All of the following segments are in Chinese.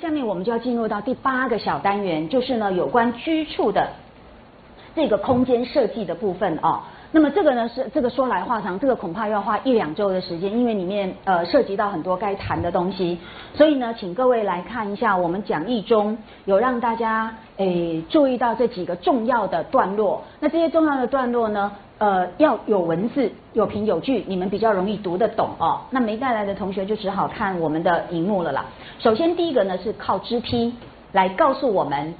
下面我们就要进入到第八个小单元，就是呢有关居处的这个空间设计的部分哦。那么这个呢是这个说来话长，这个恐怕要花一两周的时间，因为里面呃涉及到很多该谈的东西，所以呢，请各位来看一下我们讲义中有让大家诶注意到这几个重要的段落。那这些重要的段落呢？呃，要有文字，有凭有据，你们比较容易读得懂哦。那没带来的同学就只好看我们的荧幕了啦。首先第一个呢是靠支批来告诉我们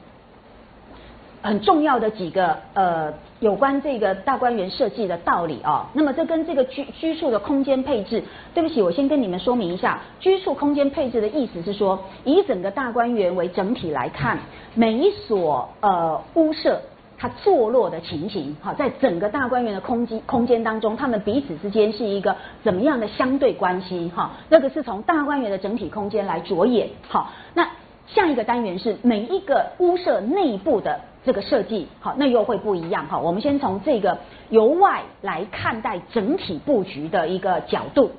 很重要的几个呃有关这个大观园设计的道理哦。那么这跟这个居居处的空间配置，对不起，我先跟你们说明一下，居处空间配置的意思是说，以整个大观园为整体来看，每一所呃屋舍。它坐落的情形，好，在整个大观园的空间空间当中，他们彼此之间是一个怎么样的相对关系？哈，那个是从大观园的整体空间来着眼。好，那下一个单元是每一个屋舍内部的这个设计，好，那又会不一样。哈，我们先从这个由外来看待整体布局的一个角度。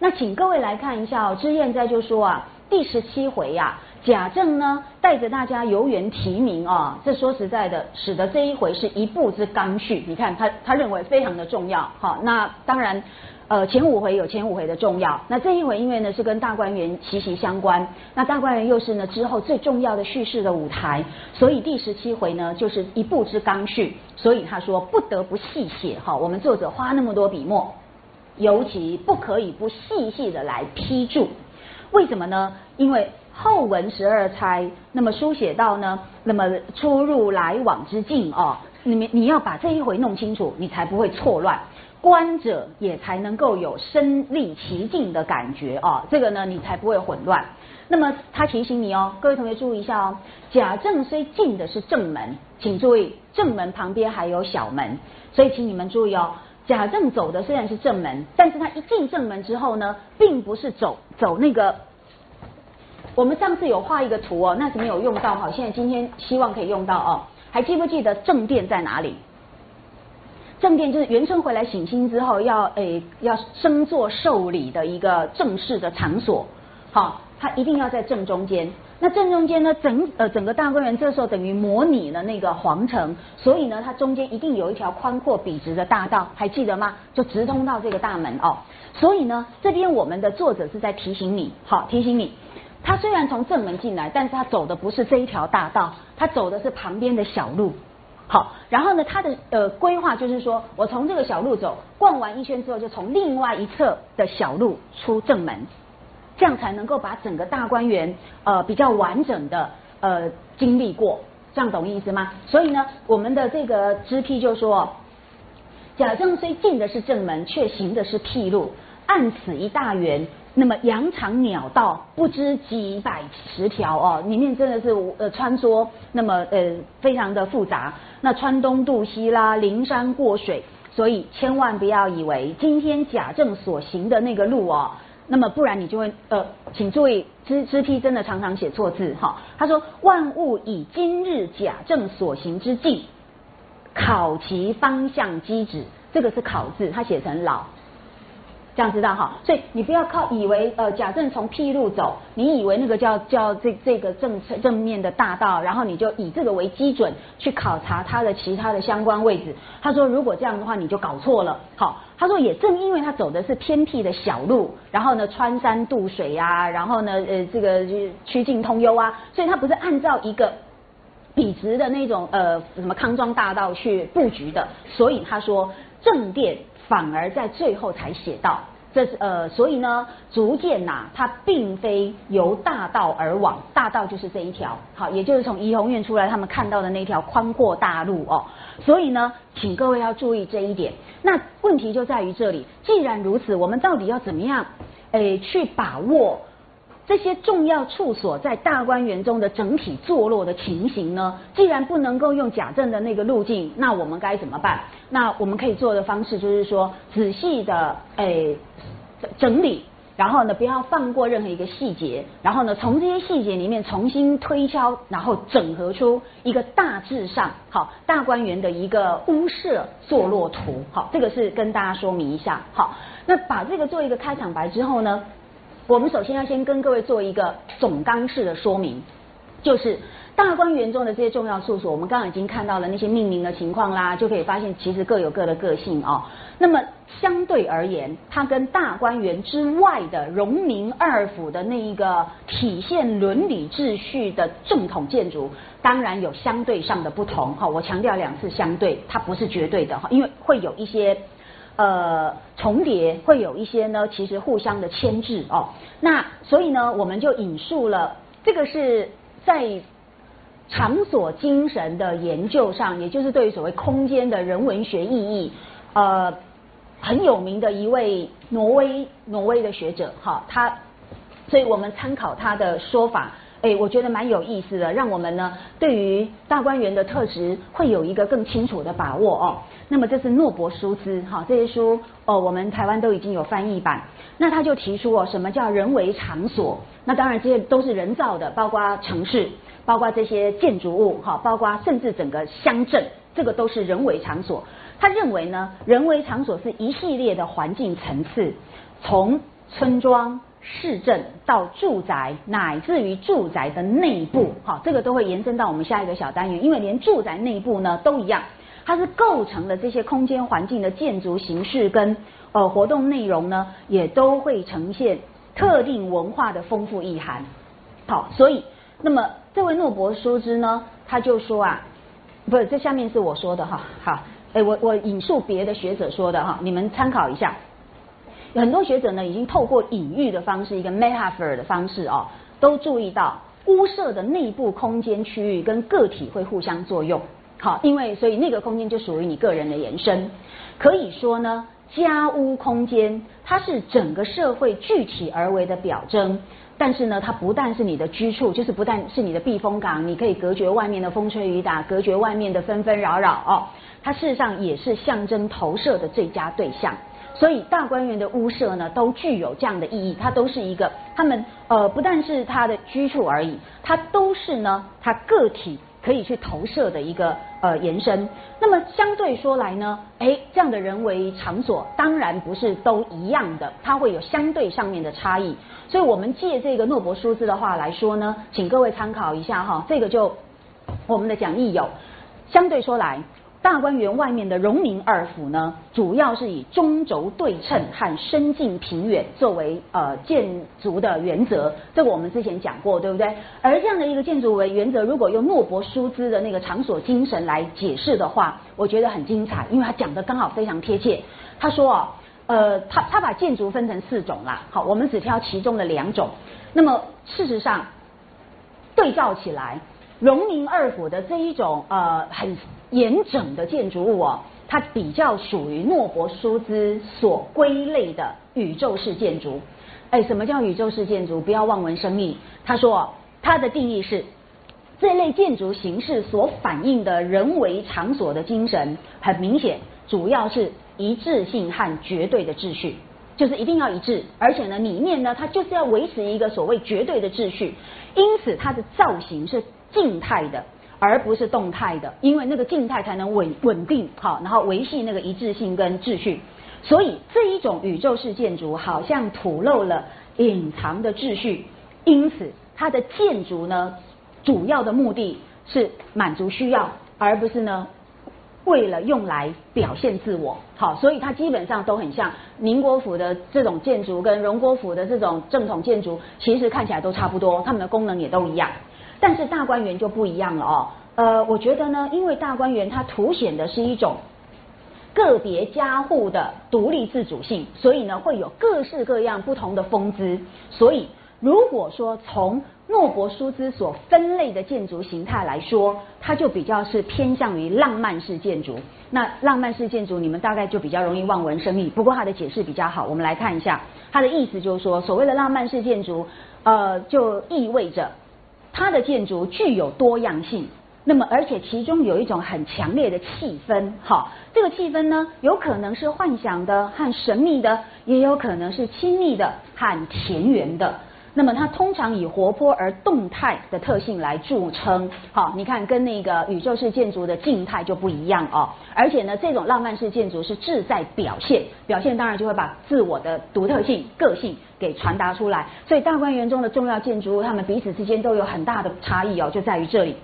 那请各位来看一下哦，知燕在就说啊，第十七回呀。贾政呢，带着大家游园提名啊，这说实在的，使得这一回是一步之刚需。你看他他认为非常的重要。好，那当然，呃，前五回有前五回的重要。那这一回因为呢是跟大观园息息相关，那大观园又是呢之后最重要的叙事的舞台，所以第十七回呢就是一步之刚序。所以他说不得不细写。哈，我们作者花那么多笔墨，尤其不可以不细细的来批注。为什么呢？因为后文十二钗，那么书写到呢，那么出入来往之境哦，你你要把这一回弄清楚，你才不会错乱，观者也才能够有身历其境的感觉哦，这个呢你才不会混乱。那么他提醒你哦，各位同学注意一下哦，贾政虽进的是正门，请注意正门旁边还有小门，所以请你们注意哦，贾政走的虽然是正门，但是他一进正门之后呢，并不是走走那个。我们上次有画一个图哦，那是没有用到哈，现在今天希望可以用到哦。还记不记得正殿在哪里？正殿就是元春回来省亲之后要诶要升座受礼的一个正式的场所，好，它一定要在正中间。那正中间呢，整呃整个大观园这时候等于模拟了那个皇城，所以呢，它中间一定有一条宽阔笔直的大道，还记得吗？就直通到这个大门哦。所以呢，这边我们的作者是在提醒你，好提醒你。他虽然从正门进来，但是他走的不是这一条大道，他走的是旁边的小路。好，然后呢，他的呃规划就是说，我从这个小路走，逛完一圈之后，就从另外一侧的小路出正门，这样才能够把整个大观园呃比较完整的呃经历过，这样懂意思吗？所以呢，我们的这个支批就说，贾政虽进的是正门，却行的是僻路，按此一大圆。那么羊肠鸟道不知几百十条哦，里面真的是呃穿梭，那么呃非常的复杂。那穿东渡西啦，临山过水，所以千万不要以为今天贾政所行的那个路哦，那么不然你就会呃，请注意知知批真的常常写错字哈。他说万物以今日贾政所行之境，考其方向机指，这个是考字，他写成老。这样知道哈，所以你不要靠以为呃贾政从僻路走，你以为那个叫叫这这个正正面的大道，然后你就以这个为基准去考察它的其他的相关位置。他说如果这样的话，你就搞错了。好，他说也正因为他走的是偏僻的小路，然后呢穿山渡水呀，然后呢呃这个曲径通幽啊，所以他不是按照一个笔直的那种呃什么康庄大道去布局的，所以他说正殿。反而在最后才写到，这是呃，所以呢，逐渐呐，它并非由大道而往，大道就是这一条，好，也就是从怡红院出来，他们看到的那条宽阔大路哦。所以呢，请各位要注意这一点。那问题就在于这里，既然如此，我们到底要怎么样，诶，去把握？这些重要处所在大观园中的整体坐落的情形呢？既然不能够用贾政的那个路径，那我们该怎么办？那我们可以做的方式就是说，仔细的诶整理，然后呢不要放过任何一个细节，然后呢从这些细节里面重新推敲，然后整合出一个大致上好大观园的一个屋舍坐落图。好，这个是跟大家说明一下。好，那把这个做一个开场白之后呢？我们首先要先跟各位做一个总纲式的说明，就是大观园中的这些重要处所，我们刚刚已经看到了那些命名的情况啦，就可以发现其实各有各的个性哦。那么相对而言，它跟大观园之外的荣宁二府的那一个体现伦理秩序的正统建筑，当然有相对上的不同哈。我强调两次相对，它不是绝对的哈，因为会有一些呃重叠，会有一些呢其实互相的牵制哦。那所以呢，我们就引述了这个是在场所精神的研究上，也就是对于所谓空间的人文学意义，呃。很有名的一位挪威挪威的学者，哈，他，所以我们参考他的说法，哎，我觉得蛮有意思的，让我们呢对于大观园的特质会有一个更清楚的把握哦。那么这是诺伯舒兹，哈，这些书哦，我们台湾都已经有翻译版。那他就提出哦，什么叫人为场所？那当然这些都是人造的，包括城市，包括这些建筑物，哈，包括甚至整个乡镇，这个都是人为场所。他认为呢，人为场所是一系列的环境层次，从村庄、市政到住宅，乃至于住宅的内部，哈，这个都会延伸到我们下一个小单元，因为连住宅内部呢都一样，它是构成了这些空间环境的建筑形式跟呃活动内容呢，也都会呈现特定文化的丰富意涵。好，所以那么这位诺伯舒兹呢，他就说啊，不是，这下面是我说的哈，好。哎，我我引述别的学者说的哈，你们参考一下。很多学者呢，已经透过隐喻的方式，一个 metaphor 的方式哦，都注意到屋舍的内部空间区域跟个体会互相作用。好，因为所以那个空间就属于你个人的延伸。可以说呢，家屋空间它是整个社会具体而为的表征。但是呢，它不但是你的居处，就是不但是你的避风港，你可以隔绝外面的风吹雨打，隔绝外面的纷纷扰扰哦。它事实上也是象征投射的最佳对象。所以大观园的屋舍呢，都具有这样的意义。它都是一个，他们呃不但是他的居处而已，它都是呢，他个体。可以去投射的一个呃延伸，那么相对说来呢，哎，这样的人为场所当然不是都一样的，它会有相对上面的差异。所以我们借这个诺伯舒兹的话来说呢，请各位参考一下哈，这个就我们的讲义有，相对说来。大观园外面的荣民二府呢，主要是以中轴对称和深近平远作为呃建筑的原则，这个我们之前讲过，对不对？而这样的一个建筑为原则，如果用诺伯舒兹的那个场所精神来解释的话，我觉得很精彩，因为他讲的刚好非常贴切。他说哦，呃，他他把建筑分成四种啦，好，我们只挑其中的两种。那么事实上，对照起来。荣民二府的这一种呃很严整的建筑物哦，它比较属于诺伯舒兹所归类的宇宙式建筑。哎，什么叫宇宙式建筑？不要望文生义。他说，他的定义是这类建筑形式所反映的人为场所的精神，很明显，主要是一致性和绝对的秩序，就是一定要一致，而且呢，里面呢，它就是要维持一个所谓绝对的秩序，因此它的造型是。静态的，而不是动态的，因为那个静态才能稳稳定好，然后维系那个一致性跟秩序。所以这一种宇宙式建筑好像吐露了隐藏的秩序，因此它的建筑呢，主要的目的是满足需要，而不是呢为了用来表现自我。好，所以它基本上都很像宁国府的这种建筑跟荣国府的这种正统建筑，其实看起来都差不多，它们的功能也都一样。但是大观园就不一样了哦，呃，我觉得呢，因为大观园它凸显的是一种个别家户的独立自主性，所以呢会有各式各样不同的风姿。所以如果说从诺伯舒兹所分类的建筑形态来说，它就比较是偏向于浪漫式建筑。那浪漫式建筑你们大概就比较容易望文生义，不过它的解释比较好，我们来看一下，它的意思就是说，所谓的浪漫式建筑，呃，就意味着。它的建筑具有多样性，那么而且其中有一种很强烈的气氛，哈，这个气氛呢，有可能是幻想的和神秘的，也有可能是亲密的和田园的。那么它通常以活泼而动态的特性来著称。好，你看跟那个宇宙式建筑的静态就不一样哦。而且呢，这种浪漫式建筑是志在表现，表现当然就会把自我的独特性、个性给传达出来。所以大观园中的重要建筑物，它们彼此之间都有很大的差异哦，就在于这里。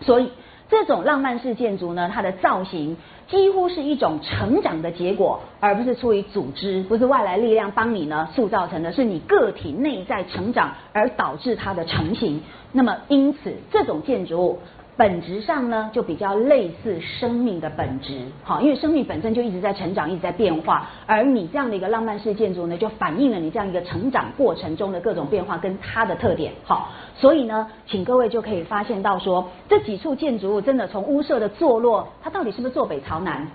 所以这种浪漫式建筑呢，它的造型。几乎是一种成长的结果，而不是出于组织，不是外来力量帮你呢塑造成的，是你个体内在成长而导致它的成型。那么，因此这种建筑物。本质上呢，就比较类似生命的本质，好，因为生命本身就一直在成长，一直在变化，而你这样的一个浪漫式建筑呢，就反映了你这样一个成长过程中的各种变化跟它的特点，好，所以呢，请各位就可以发现到说，这几处建筑物真的从屋舍的坐落，它到底是不是坐北朝南？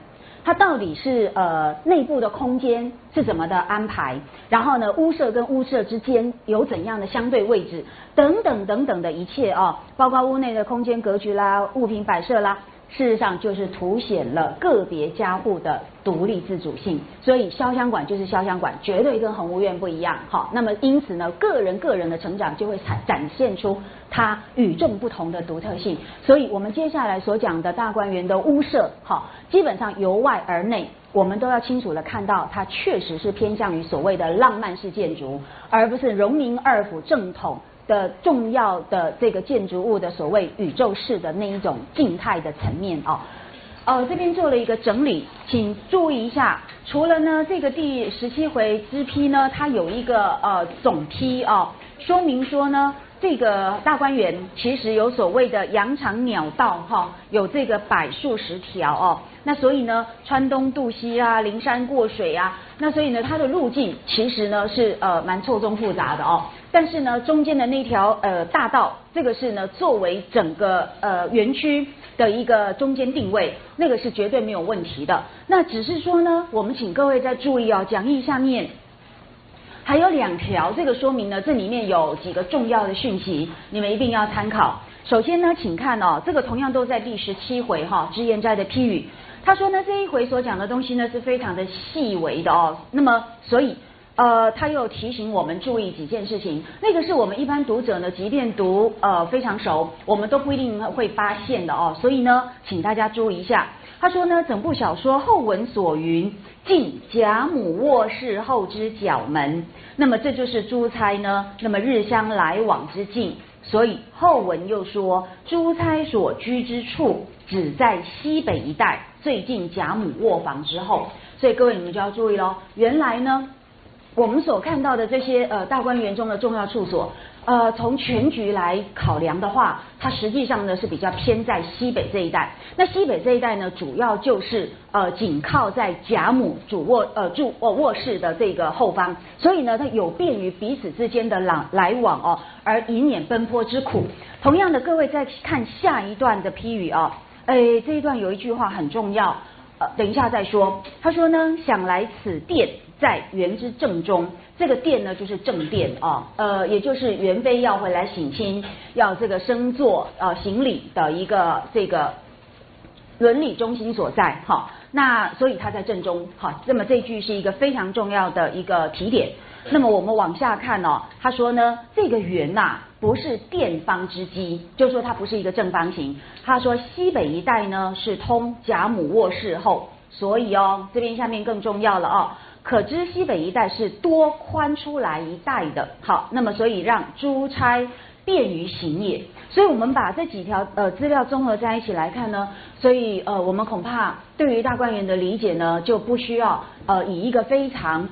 它到底是呃内部的空间是怎么的安排？然后呢，屋舍跟屋舍之间有怎样的相对位置？等等等等的一切哦，包括屋内的空间格局啦、物品摆设啦。事实上，就是凸显了个别家户的独立自主性。所以，潇湘馆就是潇湘馆，绝对跟恒屋苑不一样。好，那么因此呢，个人个人的成长就会展展现出它与众不同的独特性。所以我们接下来所讲的大观园的屋舍，好，基本上由外而内，我们都要清楚的看到，它确实是偏向于所谓的浪漫式建筑，而不是荣宁二府正统。的重要的这个建筑物的所谓宇宙式的那一种静态的层面哦，呃这边做了一个整理，请注意一下，除了呢这个第十七回支批呢，它有一个呃总批哦，说明说呢这个大观园其实有所谓的羊肠鸟道哈，有这个百数十条哦，那所以呢穿东渡西啊，灵山过水啊，那所以呢它的路径其实呢是呃蛮错综复杂的哦。但是呢，中间的那条呃大道，这个是呢作为整个呃园区的一个中间定位，那个是绝对没有问题的。那只是说呢，我们请各位再注意哦，讲义下面还有两条这个说明呢，这里面有几个重要的讯息，你们一定要参考。首先呢，请看哦，这个同样都在第十七回哈，直言斋的批语，他说呢这一回所讲的东西呢是非常的细微的哦，那么所以。呃，他又提醒我们注意几件事情，那个是我们一般读者呢，即便读呃非常熟，我们都不一定会发现的哦。所以呢，请大家注意一下。他说呢，整部小说后文所云，进贾母卧室后之角门，那么这就是珠钗呢，那么日相来往之境。所以后文又说，珠钗所居之处只在西北一带，最近贾母卧房之后。所以各位你们就要注意喽，原来呢。我们所看到的这些呃大观园中的重要处所，呃，从全局来考量的话，它实际上呢是比较偏在西北这一带。那西北这一带呢，主要就是呃紧靠在贾母主卧呃住卧卧室的这个后方，所以呢，它有便于彼此之间的来来往哦，而以免奔波之苦。同样的，各位再看下一段的批语啊，哎，这一段有一句话很重要，呃，等一下再说。他说呢，想来此殿。在元之正中，这个殿呢就是正殿啊，呃，也就是元妃要回来省亲，要这个升座呃行礼的一个这个伦理中心所在，哈，那所以他在正中，好，那么这句是一个非常重要的一个提点。那么我们往下看哦，他说呢，这个圆呐不是殿方之基，就说它不是一个正方形。他说西北一带呢是通贾母卧室后，所以哦这边下面更重要了哦。可知西北一带是多宽出来一带的，好，那么所以让珠钗便于行也。所以我们把这几条呃资料综合在一起来看呢，所以呃我们恐怕对于大观园的理解呢就不需要呃以一个非常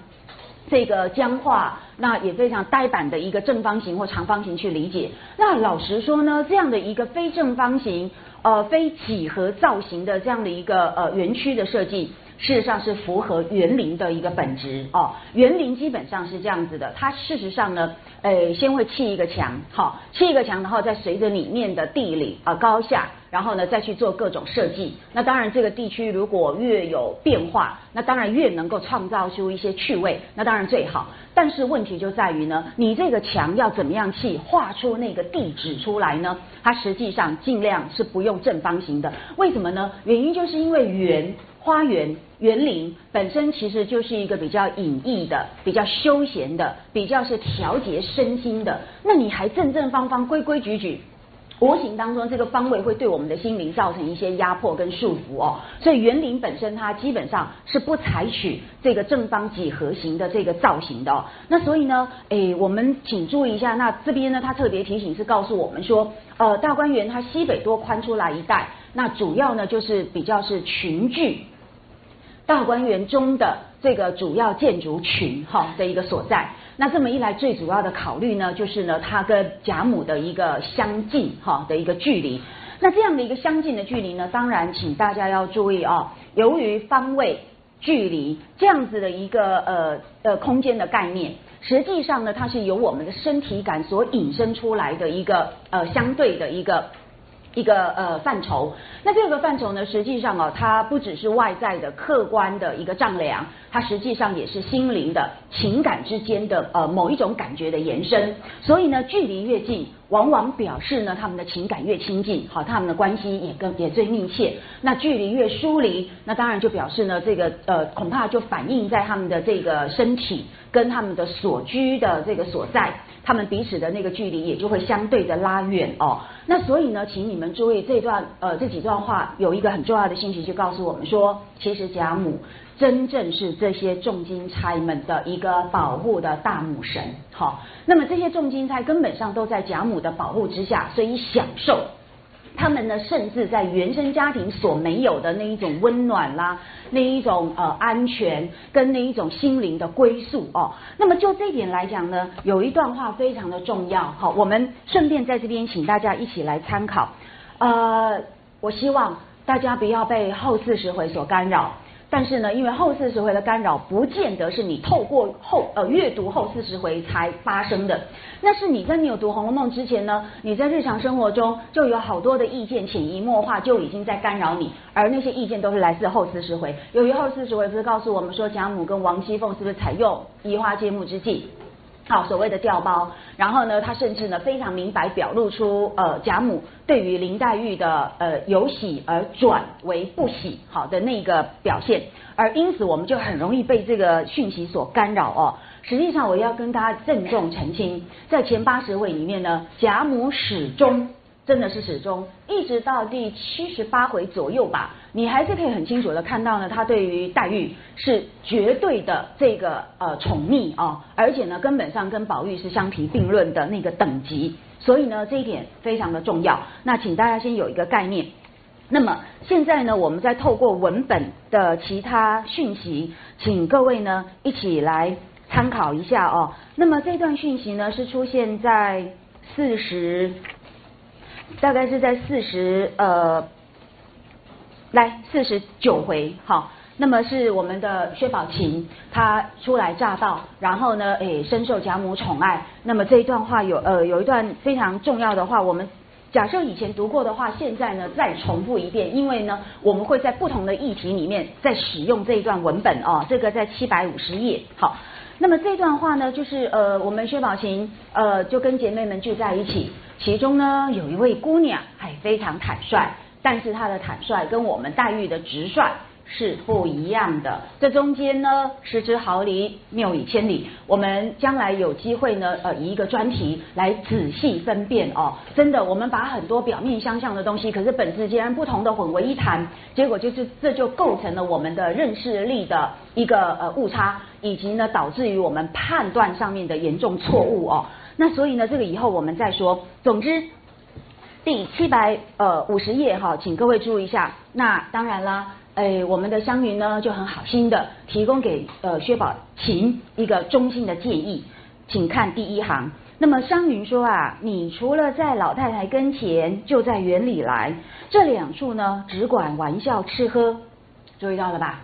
这个僵化，那也非常呆板的一个正方形或长方形去理解。那老实说呢，这样的一个非正方形呃非几何造型的这样的一个呃园区的设计。事实上是符合园林的一个本质哦，园林基本上是这样子的，它事实上呢，呃，先会砌一个墙，好，砌一个墙，然后再随着里面的地理啊高下。然后呢，再去做各种设计。那当然，这个地区如果越有变化，那当然越能够创造出一些趣味。那当然最好。但是问题就在于呢，你这个墙要怎么样去画出那个地址出来呢？它实际上尽量是不用正方形的。为什么呢？原因就是因为圆花园园林本身其实就是一个比较隐逸的、比较休闲的、比较是调节身心的。那你还正正方方、规规矩矩。无形当中，这个方位会对我们的心灵造成一些压迫跟束缚哦。所以园林本身它基本上是不采取这个正方几何形的这个造型的哦。那所以呢，诶，我们请注意一下，那这边呢，它特别提醒是告诉我们说，呃，大观园它西北多宽出来一带，那主要呢就是比较是群聚大观园中的这个主要建筑群哈的一个所在。那这么一来，最主要的考虑呢，就是呢，它跟贾母的一个相近哈的一个距离。那这样的一个相近的距离呢，当然，请大家要注意哦，由于方位、距离这样子的一个呃呃空间的概念，实际上呢，它是由我们的身体感所引申出来的一个呃相对的一个。一个呃范畴，那这个范畴呢，实际上哦，它不只是外在的客观的一个丈量，它实际上也是心灵的情感之间的呃某一种感觉的延伸。所以呢，距离越近，往往表示呢他们的情感越亲近，好，他们的关系也更也最密切。那距离越疏离，那当然就表示呢这个呃恐怕就反映在他们的这个身体跟他们的所居的这个所在。他们彼此的那个距离也就会相对的拉远哦。那所以呢，请你们注意这段呃这几段话有一个很重要的信息，就告诉我们说，其实贾母真正是这些重金钗们的一个保护的大母神。好，那么这些重金钗根本上都在贾母的保护之下，所以享受。他们呢，甚至在原生家庭所没有的那一种温暖啦，那一种呃安全跟那一种心灵的归宿哦。那么就这一点来讲呢，有一段话非常的重要，好，我们顺便在这边请大家一起来参考。呃，我希望大家不要被后四十回所干扰。但是呢，因为后四十回的干扰，不见得是你透过后呃阅读后四十回才发生的。那是你在你有读《红楼梦》之前呢，你在日常生活中就有好多的意见潜移默化就已经在干扰你，而那些意见都是来自后四十回。由于后四十回不是告诉我们说贾母跟王熙凤是不是采用移花接木之计？好，所谓的调包，然后呢，他甚至呢非常明白表露出呃贾母对于林黛玉的呃由喜而转为不喜好的那个表现，而因此我们就很容易被这个讯息所干扰哦。实际上我要跟大家郑重澄清，在前八十位里面呢，贾母始终。真的是始终一直到第七十八回左右吧，你还是可以很清楚的看到呢，他对于黛玉是绝对的这个呃宠溺哦，而且呢根本上跟宝玉是相提并论的那个等级，所以呢这一点非常的重要。那请大家先有一个概念。那么现在呢，我们再透过文本的其他讯息，请各位呢一起来参考一下哦。那么这段讯息呢是出现在四十。大概是在四十呃，来四十九回好，那么是我们的薛宝琴，她初来乍到，然后呢，诶，深受贾母宠爱。那么这一段话有呃有一段非常重要的话，我们假设以前读过的话，现在呢再重复一遍，因为呢我们会在不同的议题里面再使用这一段文本哦，这个在七百五十页好。那么这段话呢，就是呃我们薛宝琴呃就跟姐妹们聚在一起。其中呢，有一位姑娘还非常坦率，但是她的坦率跟我们黛玉的直率是不一样的。这中间呢，失之毫厘，谬以千里。我们将来有机会呢，呃，以一个专题来仔细分辨哦。真的，我们把很多表面相像的东西，可是本质截然不同的混为一谈，结果就是这就构成了我们的认识力的一个呃误差，以及呢，导致于我们判断上面的严重错误哦。那所以呢，这个以后我们再说。总之，第七百呃五十页哈，请各位注意一下。那当然啦，哎，我们的湘云呢就很好心的提供给呃薛宝琴一个衷心的建议，请看第一行。那么湘云说啊，你除了在老太太跟前，就在园里来，这两处呢只管玩笑吃喝，注意到了吧？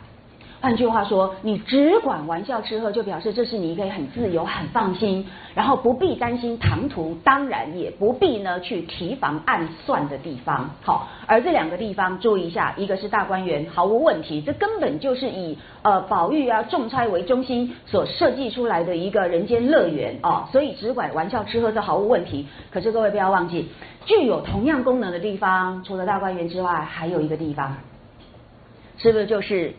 换句话说，你只管玩笑吃喝，就表示这是你可以很自由、很放心，然后不必担心唐突，当然也不必呢去提防暗算的地方。好，而这两个地方注意一下，一个是大观园，毫无问题，这根本就是以呃宝玉啊众差为中心所设计出来的一个人间乐园啊，所以只管玩笑吃喝这毫无问题。可是各位不要忘记，具有同样功能的地方，除了大观园之外，还有一个地方。是不是就是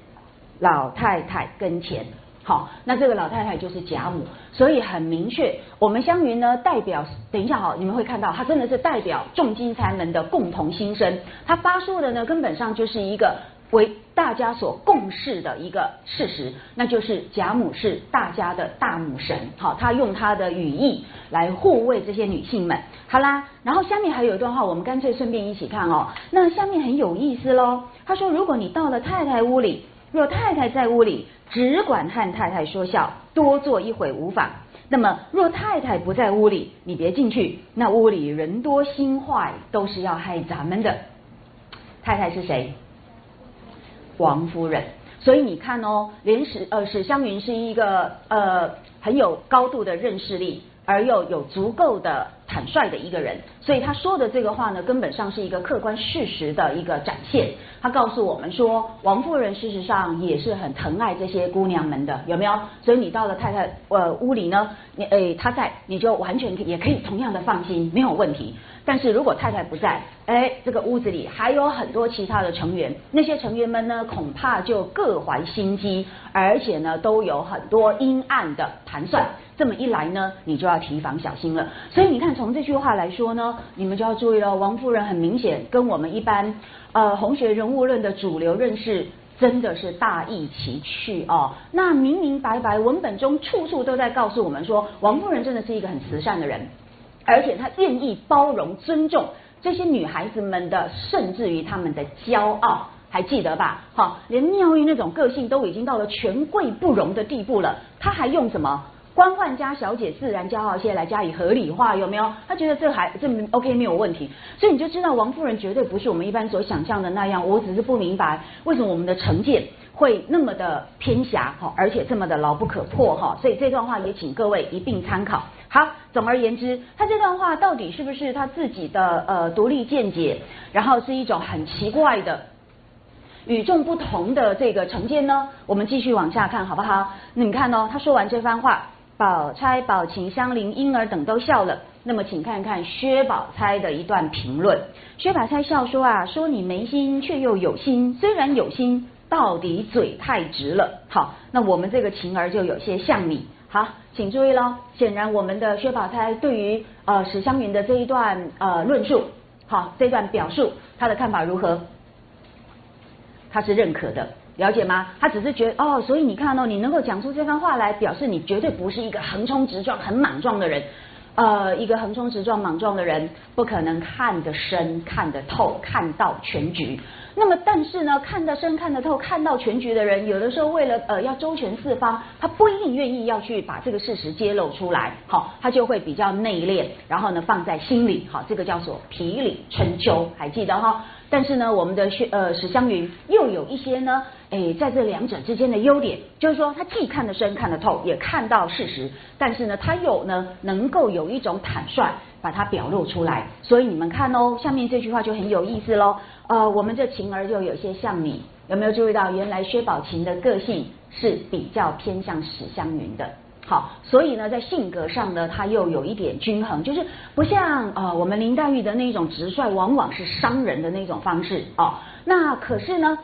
老太太跟前？好，那这个老太太就是贾母，所以很明确，我们湘云呢代表，等一下哈，你们会看到，她真的是代表众金钗们的共同心声，她发出的呢根本上就是一个为大家所共识的一个事实，那就是贾母是大家的大母神，好，她用她的语义来护卫这些女性们。好啦，然后下面还有一段话，我们干脆顺便一起看哦。那下面很有意思喽，他说，如果你到了太太屋里，若太太在屋里。只管和太太说笑，多坐一会无妨。那么若太太不在屋里，你别进去，那屋里人多心坏，都是要害咱们的。太太是谁？王夫人。所以你看哦，连史呃史湘云是一个呃很有高度的认识力。而又有足够的坦率的一个人，所以他说的这个话呢，根本上是一个客观事实的一个展现。他告诉我们说，王夫人事实上也是很疼爱这些姑娘们的，有没有？所以你到了太太呃屋里呢，你诶她在，你就完全也可以同样的放心，没有问题。但是如果太太不在，哎，这个屋子里还有很多其他的成员，那些成员们呢，恐怕就各怀心机，而且呢，都有很多阴暗的盘算。这么一来呢，你就要提防小心了。所以你看，从这句话来说呢，你们就要注意了。王夫人很明显跟我们一般呃红学人物论的主流认识真的是大异其趣哦。那明明白白文本中处处都在告诉我们说，王夫人真的是一个很慈善的人。而且他愿意包容、尊重这些女孩子们的，甚至于他们的骄傲，还记得吧？好，连妙玉那种个性都已经到了权贵不容的地步了，他还用什么官宦家小姐自然骄傲些来加以合理化？有没有？他觉得这还这 OK 没有问题，所以你就知道王夫人绝对不是我们一般所想象的那样。我只是不明白为什么我们的成见会那么的偏狭，哈，而且这么的牢不可破，哈。所以这段话也请各位一并参考。好，总而言之，他这段话到底是不是他自己的呃独立见解，然后是一种很奇怪的与众不同的这个成见呢？我们继续往下看好不好？那你看哦，他说完这番话，宝钗、宝琴、香菱、莺儿等都笑了。那么，请看看薛宝钗的一段评论。薛宝钗笑说啊，说你没心却又有心，虽然有心，到底嘴太直了。好，那我们这个晴儿就有些像你。好，请注意喽。显然，我们的薛宝钗对于呃史湘云的这一段呃论述，好，这段表述，他的看法如何？他是认可的，了解吗？他只是觉得哦，所以你看哦，你能够讲出这番话来，表示你绝对不是一个横冲直撞、很莽撞的人。呃，一个横冲直撞、莽撞的人，不可能看得深、看得透、看到全局。那么，但是呢，看得深、看得透、看到全局的人，有的时候为了呃要周全四方，他不一定愿意要去把这个事实揭露出来，好，他就会比较内敛，然后呢放在心里，好，这个叫做皮里春秋，还记得哈？但是呢，我们的薛呃史湘云又有一些呢，诶，在这两者之间的优点，就是说他既看得深、看得透，也看到事实，但是呢，他又呢能够有一种坦率，把它表露出来。所以你们看哦，下面这句话就很有意思喽。呃，我们这晴儿就有些像你，有没有注意到？原来薛宝琴的个性是比较偏向史湘云的。好，所以呢，在性格上呢，他又有一点均衡，就是不像呃我们林黛玉的那种直率，往往是伤人的那种方式哦。那可是呢。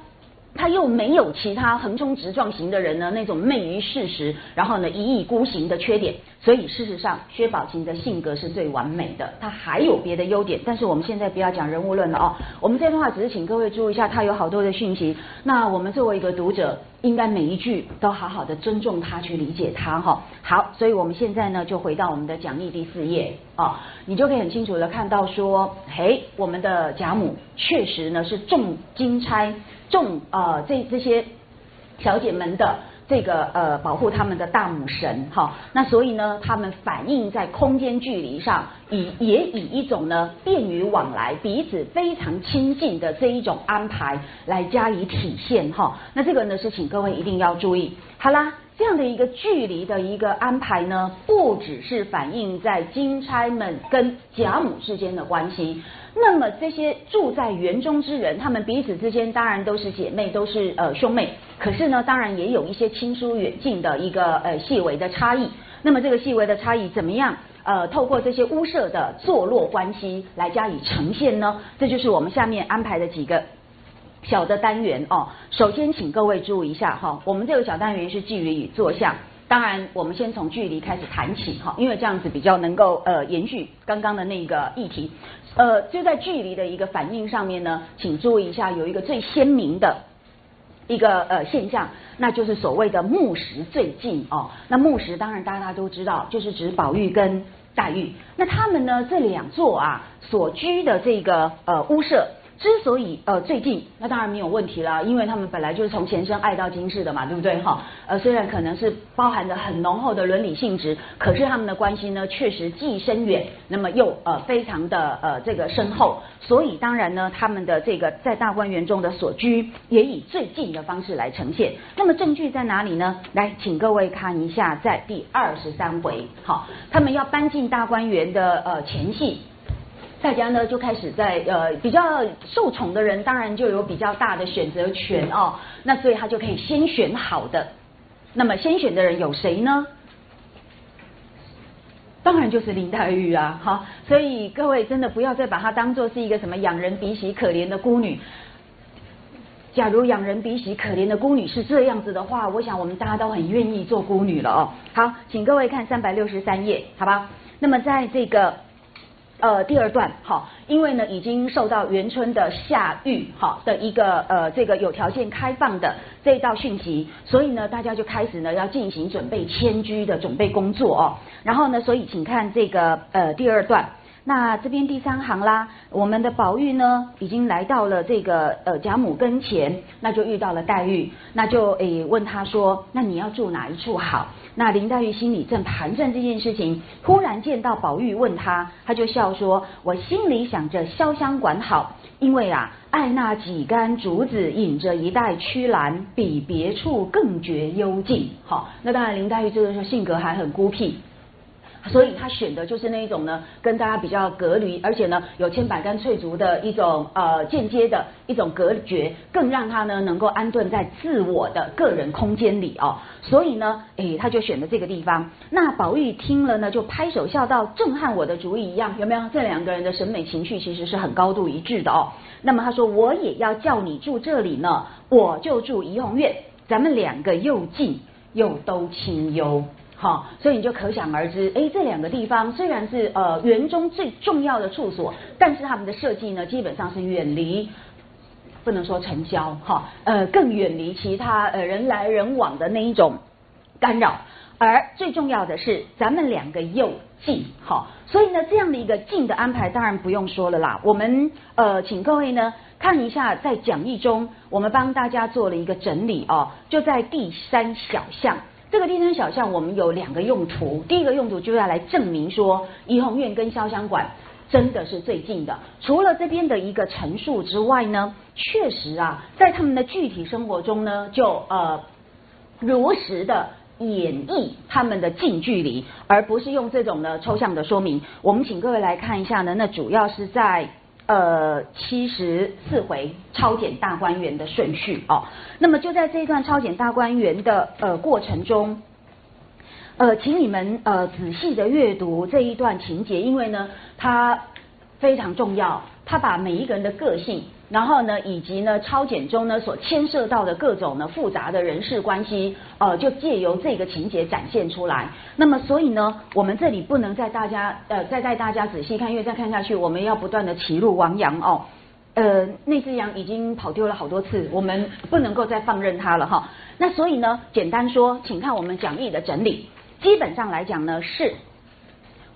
他又没有其他横冲直撞型的人呢那种昧于事实，然后呢一意孤行的缺点，所以事实上薛宝琴的性格是最完美的。他还有别的优点，但是我们现在不要讲人物论了哦。我们这段话只是请各位注意一下，他有好多的讯息。那我们作为一个读者，应该每一句都好好的尊重他，去理解他哈。好，所以我们现在呢就回到我们的讲义第四页哦，你就可以很清楚的看到说，嘿，我们的贾母确实呢是重金钗。众呃这这些小姐们的这个呃保护他们的大母神哈，那所以呢，他们反映在空间距离上，以也以一种呢便于往来、彼此非常亲近的这一种安排来加以体现哈。那这个呢是请各位一定要注意。好啦，这样的一个距离的一个安排呢，不只是反映在金钗们跟贾母之间的关系。那么这些住在园中之人，他们彼此之间当然都是姐妹，都是呃兄妹。可是呢，当然也有一些亲疏远近的一个呃细微的差异。那么这个细微的差异怎么样？呃，透过这些屋舍的坐落关系来加以呈现呢？这就是我们下面安排的几个小的单元哦。首先，请各位注意一下哈，我们这个小单元是距离与坐向。当然，我们先从距离开始谈起哈，因为这样子比较能够呃延续刚刚的那个议题。呃，就在距离的一个反应上面呢，请注意一下，有一个最鲜明的一个呃现象，那就是所谓的木石最近哦。那木石当然大家都知道，就是指宝玉跟黛玉。那他们呢这两座啊所居的这个呃屋舍。之所以呃最近，那当然没有问题了，因为他们本来就是从前生爱到今世的嘛，对不对哈？呃，虽然可能是包含着很浓厚的伦理性质，可是他们的关系呢，确实既深远，那么又呃非常的呃这个深厚，所以当然呢，他们的这个在大观园中的所居，也以最近的方式来呈现。那么证据在哪里呢？来，请各位看一下，在第二十三回，好，他们要搬进大观园的呃前戏。大家呢就开始在呃比较受宠的人，当然就有比较大的选择权哦。那所以他就可以先选好的。那么先选的人有谁呢？当然就是林黛玉啊，哈。所以各位真的不要再把她当做是一个什么养人鼻息可怜的孤女。假如养人鼻息可怜的孤女是这样子的话，我想我们大家都很愿意做孤女了哦。好，请各位看三百六十三页，好吧？那么在这个。呃，第二段好，因为呢已经受到元春的下狱好的一个呃这个有条件开放的这一道讯息，所以呢大家就开始呢要进行准备迁居的准备工作哦。然后呢，所以请看这个呃第二段，那这边第三行啦，我们的宝玉呢已经来到了这个呃贾母跟前，那就遇到了黛玉，那就诶问他说，那你要住哪一处好？那林黛玉心里正盘算这件事情，忽然见到宝玉问她，她就笑说：“我心里想着潇湘馆好，因为啊，爱那几杆竹子引着一带曲栏，比别处更觉幽静。”好，那当然林黛玉这个时候性格还很孤僻。所以他选的就是那一种呢，跟大家比较隔离，而且呢有千百竿翠竹的一种呃间接的一种隔绝，更让他呢能够安顿在自我的个人空间里哦。所以呢，诶，他就选了这个地方。那宝玉听了呢，就拍手笑道：“正和我的主意一样，有没有？这两个人的审美情绪其实是很高度一致的哦。那么他说：“我也要叫你住这里呢，我就住怡红院，咱们两个又近又都清幽。”好，所以你就可想而知，哎，这两个地方虽然是呃园中最重要的处所，但是他们的设计呢，基本上是远离，不能说城郊，哈，呃，更远离其他呃人来人往的那一种干扰。而最重要的是，咱们两个又近，好，所以呢，这样的一个近的安排，当然不用说了啦。我们呃，请各位呢看一下，在讲义中，我们帮大家做了一个整理哦，就在第三小项。这个第三小巷，我们有两个用途。第一个用途就要来证明说，怡红院跟潇湘馆真的是最近的。除了这边的一个陈述之外呢，确实啊，在他们的具体生活中呢，就呃如实的演绎他们的近距离，而不是用这种的抽象的说明。我们请各位来看一下呢，那主要是在。呃，七十四回超简大观园的顺序哦。那么就在这一段超简大观园的呃过程中，呃，请你们呃仔细的阅读这一段情节，因为呢，它非常重要，它把每一个人的个性。然后呢，以及呢，超检中呢所牵涉到的各种呢复杂的人事关系，呃，就借由这个情节展现出来。那么，所以呢，我们这里不能再大家呃再带大家仔细看，因为再看下去，我们要不断的歧路亡羊哦。呃，那只羊已经跑丢了好多次，我们不能够再放任它了哈。那所以呢，简单说，请看我们讲义的整理，基本上来讲呢是。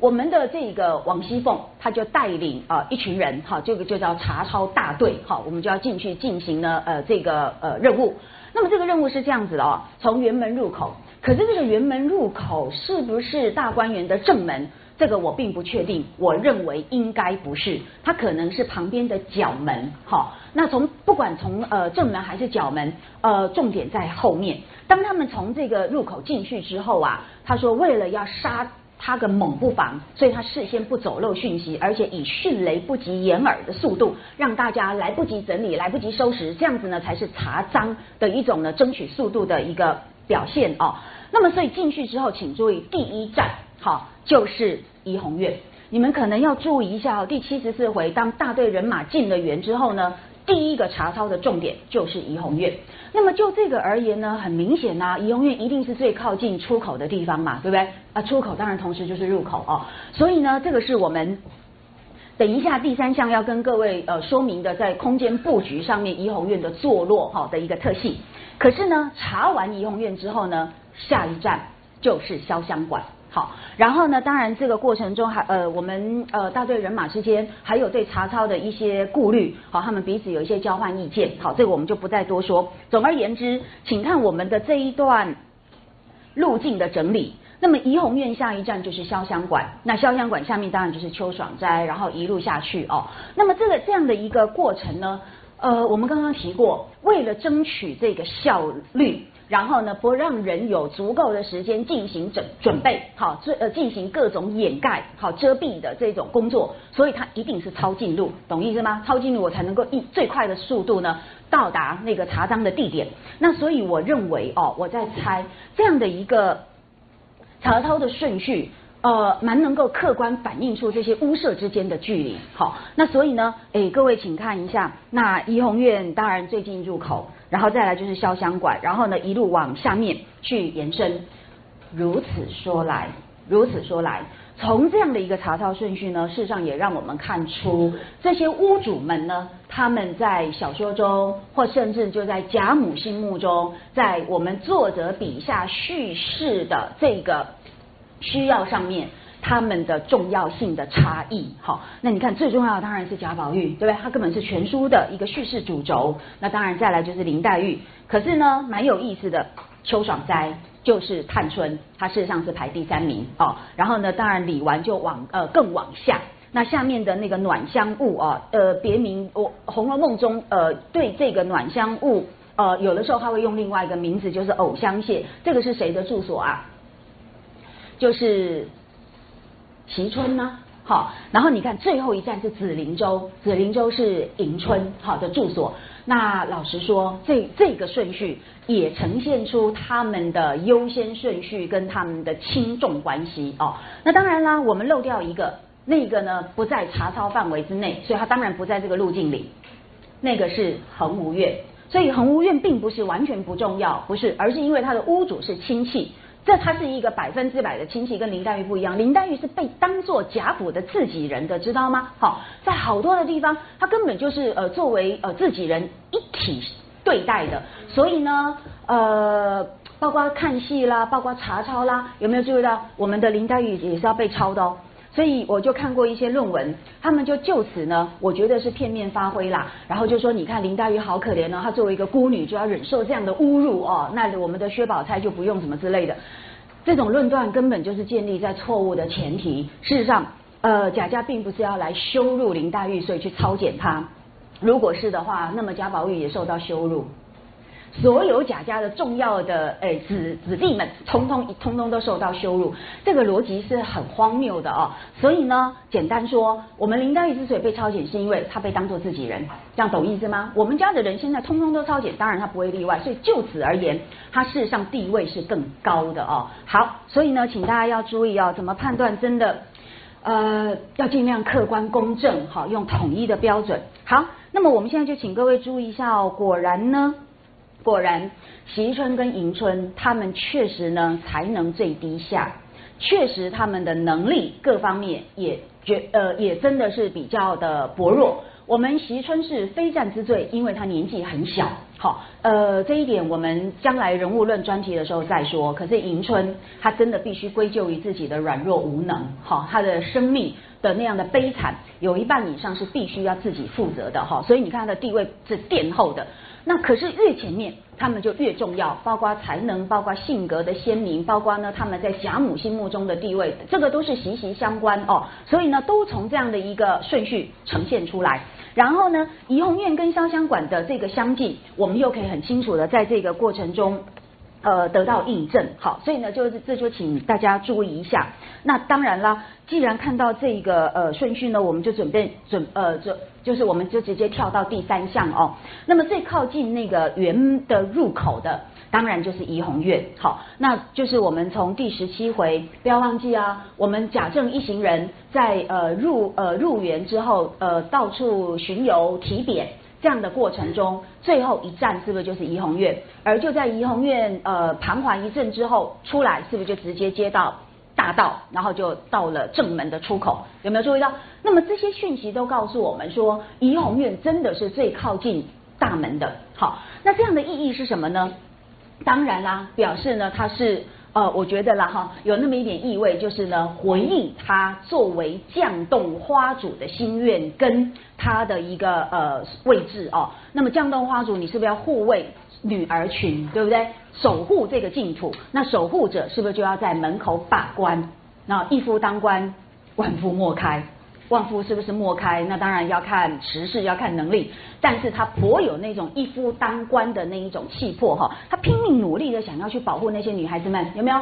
我们的这个王熙凤，她就带领啊一群人，哈，这个就叫查抄大队，哈，我们就要进去进行呢呃这个呃任务。那么这个任务是这样子的哦，从园门入口，可是这个园门入口是不是大观园的正门？这个我并不确定，我认为应该不是，它可能是旁边的角门，哈。那从不管从呃正门还是角门，呃，重点在后面。当他们从这个入口进去之后啊，他说为了要杀。他个猛不防，所以他事先不走漏讯息，而且以迅雷不及掩耳的速度，让大家来不及整理、来不及收拾，这样子呢才是查赃的一种呢争取速度的一个表现哦。那么所以进去之后，请注意第一站，好就是怡红院。你们可能要注意一下哦。第七十四回，当大队人马进了园之后呢，第一个查抄的重点就是怡红院。那么就这个而言呢，很明显呐，怡红院一定是最靠近出口的地方嘛，对不对？啊，出口当然同时就是入口哦。所以呢，这个是我们等一下第三项要跟各位呃说明的，在空间布局上面怡红院的坐落哈的一个特性。可是呢，查完怡红院之后呢，下一站就是潇湘馆。好，然后呢，当然这个过程中还呃，我们呃大队人马之间还有对查抄的一些顾虑，好，他们彼此有一些交换意见，好，这个我们就不再多说。总而言之，请看我们的这一段路径的整理。那么怡红院下一站就是潇湘馆，那潇湘馆下面当然就是秋爽斋，然后一路下去哦。那么这个这样的一个过程呢，呃，我们刚刚提过，为了争取这个效率。然后呢，不让人有足够的时间进行准准备，好，这呃进行各种掩盖、好遮蔽的这种工作，所以它一定是抄近路，懂意思吗？抄近路我才能够以最快的速度呢到达那个查章的地点。那所以我认为哦，我在猜这样的一个查抄的顺序。呃，蛮能够客观反映出这些屋舍之间的距离。好，那所以呢，哎，各位请看一下，那怡红院当然最近入口，然后再来就是潇湘馆，然后呢一路往下面去延伸。如此说来，如此说来，从这样的一个查抄顺序呢，事实上也让我们看出这些屋主们呢，他们在小说中，或甚至就在贾母心目中，在我们作者笔下叙事的这个。需要上面他们的重要性的差异，好，那你看最重要的当然是贾宝玉，对不对？他根本是全书的一个叙事主轴。那当然再来就是林黛玉，可是呢，蛮有意思的，秋爽斋就是探春，她事实上是排第三名哦。然后呢，当然李纨就往呃更往下，那下面的那个暖香雾啊，呃别名我《红楼梦》中呃对这个暖香雾呃有的时候他会用另外一个名字，就是藕香榭，这个是谁的住所啊？就是惜春呢，好，然后你看最后一站是紫菱洲，紫菱洲是迎春好的住所。那老实说，这这个顺序也呈现出他们的优先顺序跟他们的轻重关系哦。那当然啦，我们漏掉一个，那个呢不在查抄范围之内，所以它当然不在这个路径里。那个是恒芜苑，所以恒芜苑并不是完全不重要，不是，而是因为它的屋主是亲戚。这他是一个百分之百的亲戚，跟林黛玉不一样。林黛玉是被当做贾府的自己人的，知道吗？好，在好多的地方，他根本就是呃作为呃自己人一体对待的。所以呢，呃，包括看戏啦，包括查抄啦，有没有注意到我们的林黛玉也是要被抄的哦？所以我就看过一些论文，他们就就此呢，我觉得是片面发挥啦。然后就说，你看林黛玉好可怜哦，她作为一个孤女就要忍受这样的侮辱哦。那我们的薛宝钗就不用什么之类的。这种论断根本就是建立在错误的前提。事实上，呃，贾家并不是要来羞辱林黛玉，所以去抄检她。如果是的话，那么贾宝玉也受到羞辱。所有贾家的重要的诶子子弟们，通通通通都受到羞辱，这个逻辑是很荒谬的哦。所以呢，简单说，我们林黛玉之所以被抄检，是因为她被当做自己人，这样懂意思吗？我们家的人现在通通都抄检，当然她不会例外。所以就此而言，她事实上地位是更高的哦。好，所以呢，请大家要注意哦，怎么判断真的呃要尽量客观公正，好用统一的标准。好，那么我们现在就请各位注意一下哦，果然呢。果然，惜春跟迎春他们确实呢才能最低下，确实他们的能力各方面也觉呃也真的是比较的薄弱。我们惜春是非战之罪，因为他年纪很小。好，呃这一点我们将来人物论专题的时候再说。可是迎春他真的必须归咎于自己的软弱无能，好，他的生命的那样的悲惨，有一半以上是必须要自己负责的哈。所以你看他的地位是垫后的。那可是越前面，他们就越重要，包括才能，包括性格的鲜明，包括呢他们在贾母心目中的地位，这个都是息息相关哦。所以呢，都从这样的一个顺序呈现出来。然后呢，怡红院跟潇湘馆的这个相继，我们又可以很清楚的在这个过程中。呃，得到印证，好，所以呢，就是这就请大家注意一下。那当然啦，既然看到这个呃顺序呢，我们就准备准呃，就就是我们就直接跳到第三项哦。那么最靠近那个园的入口的，当然就是怡红院。好，那就是我们从第十七回，不要忘记啊，我们贾政一行人在呃入呃入园之后，呃到处巡游提点。这样的过程中，最后一站是不是就是怡红院？而就在怡红院呃盘桓一阵之后出来，是不是就直接接到大道，然后就到了正门的出口？有没有注意到？那么这些讯息都告诉我们说，怡红院真的是最靠近大门的。好，那这样的意义是什么呢？当然啦，表示呢它是。呃，我觉得啦哈，有那么一点意味，就是呢，回忆他作为降洞花主的心愿跟他的一个呃位置哦。那么降洞花主，你是不是要护卫女儿群，对不对？守护这个净土，那守护者是不是就要在门口把关？那一夫当关，万夫莫开。旺夫是不是莫开？那当然要看时势，要看能力。但是他颇有那种一夫当关的那一种气魄哈，他拼命努力的想要去保护那些女孩子们，有没有？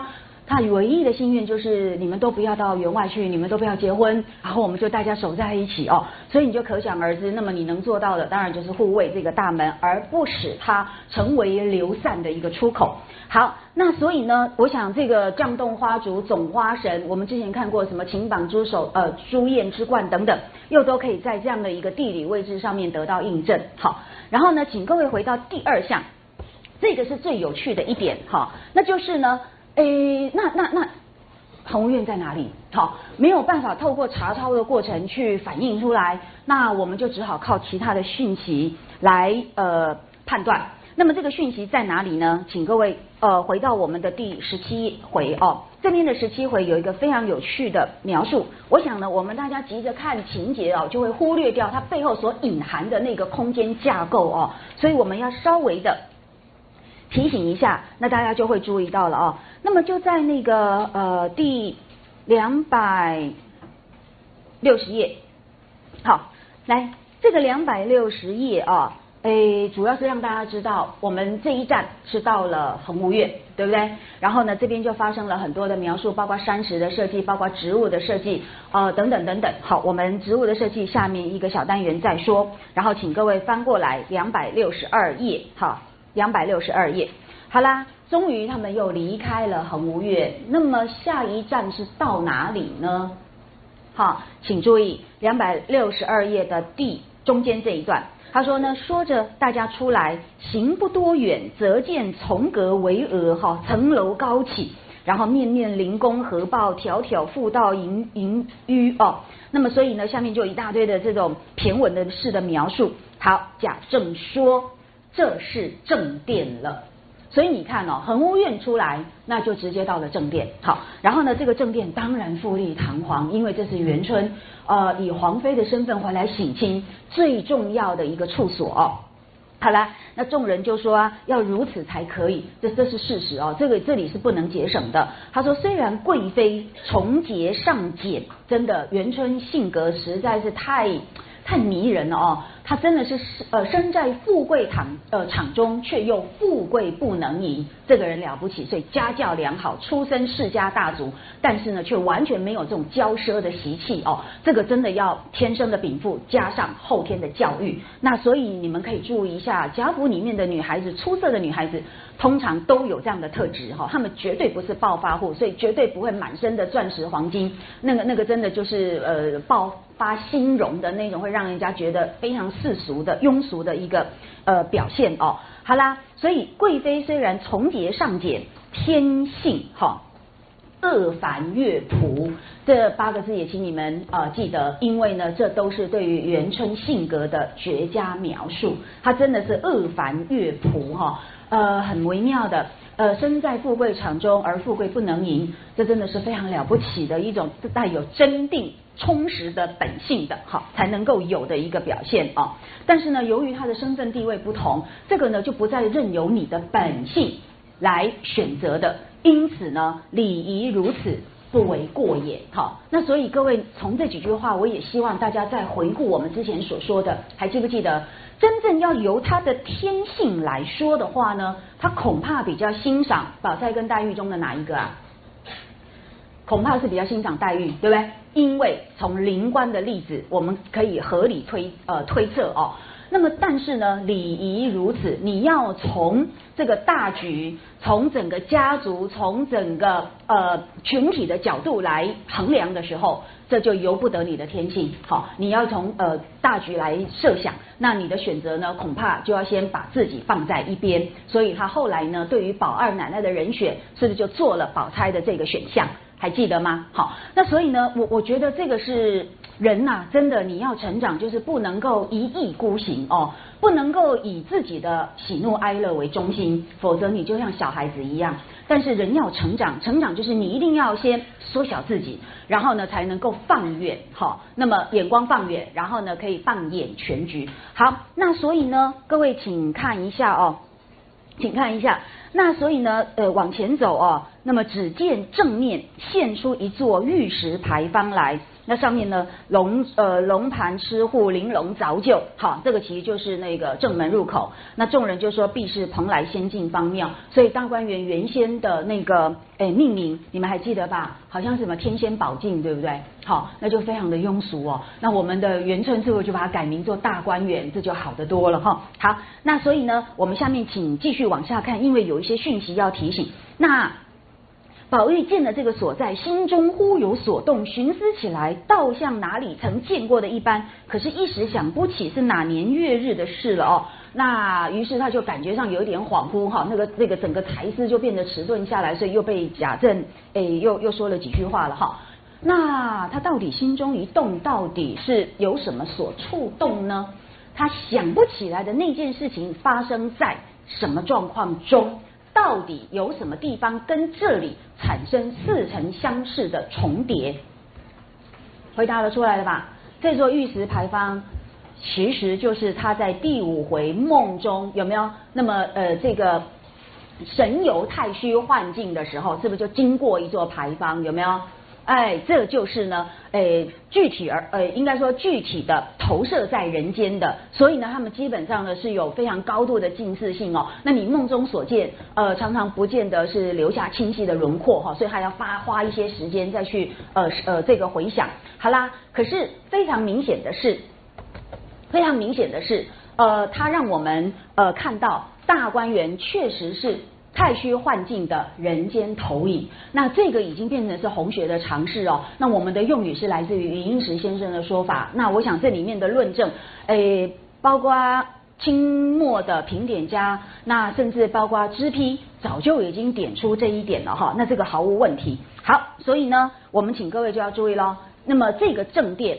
他唯一的心愿就是你们都不要到员外去，你们都不要结婚，然后我们就大家守在一起哦。所以你就可想而知，那么你能做到的，当然就是护卫这个大门，而不使它成为流散的一个出口。好，那所以呢，我想这个降洞花烛总花神，我们之前看过什么秦榜朱手呃朱燕之冠等等，又都可以在这样的一个地理位置上面得到印证。好，然后呢，请各位回到第二项，这个是最有趣的一点哈，那就是呢。诶，那那那，宏务院在哪里？好，没有办法透过查抄的过程去反映出来，那我们就只好靠其他的讯息来呃判断。那么这个讯息在哪里呢？请各位呃回到我们的第十七回哦，这边的十七回有一个非常有趣的描述。我想呢，我们大家急着看情节哦，就会忽略掉它背后所隐含的那个空间架构哦，所以我们要稍微的。提醒一下，那大家就会注意到了哦。那么就在那个呃第两百六十页，好，来这个两百六十页啊，诶，主要是让大家知道，我们这一站是到了恒务院，对不对？然后呢，这边就发生了很多的描述，包括山石的设计，包括植物的设计，呃，等等等等。好，我们植物的设计下面一个小单元再说。然后请各位翻过来两百六十二页，好。两百六十二页，好啦，终于他们又离开了恒无月。那么下一站是到哪里呢？好，请注意两百六十二页的第中间这一段，他说呢，说着大家出来，行不多远，则见重阁巍峨，哈，层楼高起，然后面面灵宫合抱，条条复道盈盈淤哦。那么所以呢，下面就一大堆的这种骈文的式的描述。好，贾政说。这是正殿了，所以你看哦，恒屋院出来，那就直接到了正殿。好，然后呢，这个正殿当然富丽堂皇，因为这是元春呃以皇妃的身份回来省亲最重要的一个处所。好了，那众人就说啊，要如此才可以，这这是事实哦，这个这里是不能节省的。他说，虽然贵妃从节上减，真的元春性格实在是太太迷人了哦。他真的是呃身在富贵场呃场中，却又富贵不能淫，这个人了不起，所以家教良好，出身世家大族，但是呢却完全没有这种骄奢的习气哦，这个真的要天生的禀赋加上后天的教育，那所以你们可以注意一下贾府里面的女孩子，出色的女孩子通常都有这样的特质哈，她们绝对不是暴发户，所以绝对不会满身的钻石黄金，那个那个真的就是呃暴发心容的那种，会让人家觉得非常。世俗的庸俗的一个呃表现哦，好啦，所以贵妃虽然从节上减，天性哈恶凡乐仆这八个字也请你们呃记得，因为呢这都是对于元春性格的绝佳描述，她真的是恶凡乐仆哈，呃很微妙的。呃，身在富贵场中而富贵不能淫，这真的是非常了不起的一种带有真定、充实的本性的，好才能够有的一个表现啊。但是呢，由于他的身份地位不同，这个呢就不再任由你的本性来选择的，因此呢，礼仪如此不为过也。好，那所以各位从这几句话，我也希望大家再回顾我们之前所说的，还记不记得？真正要由他的天性来说的话呢，他恐怕比较欣赏宝钗跟黛玉中的哪一个啊？恐怕是比较欣赏黛玉，对不对？因为从灵官的例子，我们可以合理推呃推测哦，那么但是呢，礼仪如此，你要从这个大局，从整个家族，从整个呃群体的角度来衡量的时候，这就由不得你的天性。好，你要从呃大局来设想，那你的选择呢，恐怕就要先把自己放在一边。所以他后来呢，对于宝二奶奶的人选，是不是就做了宝钗的这个选项？还记得吗？好，那所以呢，我我觉得这个是人呐，真的你要成长，就是不能够一意孤行哦，不能够以自己的喜怒哀乐为中心，否则你就像小孩子一样。但是人要成长，成长就是你一定要先缩小自己，然后呢才能够放远，好，那么眼光放远，然后呢可以放眼全局。好，那所以呢，各位请看一下哦，请看一下。那所以呢，呃，往前走哦，那么只见正面现出一座玉石牌坊来。那上面呢，龙呃龙盘吃户，玲珑凿就，好，这个其实就是那个正门入口。那众人就说必是蓬莱仙境方庙，所以大观园原先的那个诶命名，你们还记得吧？好像什么天仙宝境，对不对？好，那就非常的庸俗哦。那我们的元春是不是就把它改名做大观园？这就好得多了哈。好，那所以呢，我们下面请继续往下看，因为有一些讯息要提醒。那宝玉见了这个所在，心中忽有所动，寻思起来，倒像哪里曾见过的一般，可是，一时想不起是哪年月日的事了哦。那于是他就感觉上有一点恍惚哈，那个那个整个才思就变得迟钝下来，所以又被贾政诶又又说了几句话了哈。那他到底心中一动，到底是有什么所触动呢？他想不起来的那件事情发生在什么状况中？到底有什么地方跟这里产生似曾相识的重叠？回答了出来了吧？这座玉石牌坊其实就是他在第五回梦中有没有？那么呃，这个神游太虚幻境的时候，是不是就经过一座牌坊？有没有？哎，这就是呢，诶，具体而呃，应该说具体的投射在人间的，所以呢，他们基本上呢是有非常高度的近似性哦。那你梦中所见，呃，常常不见得是留下清晰的轮廓哈，所以还要花花一些时间再去呃呃这个回想。好啦，可是非常明显的是，非常明显的是，呃，它让我们呃看到大观园确实是。太虚幻境的人间投影，那这个已经变成是红学的常识哦。那我们的用语是来自于余英时先生的说法。那我想这里面的论证，诶，包括清末的评点家，那甚至包括知批，早就已经点出这一点了哈。那这个毫无问题。好，所以呢，我们请各位就要注意喽。那么这个正殿。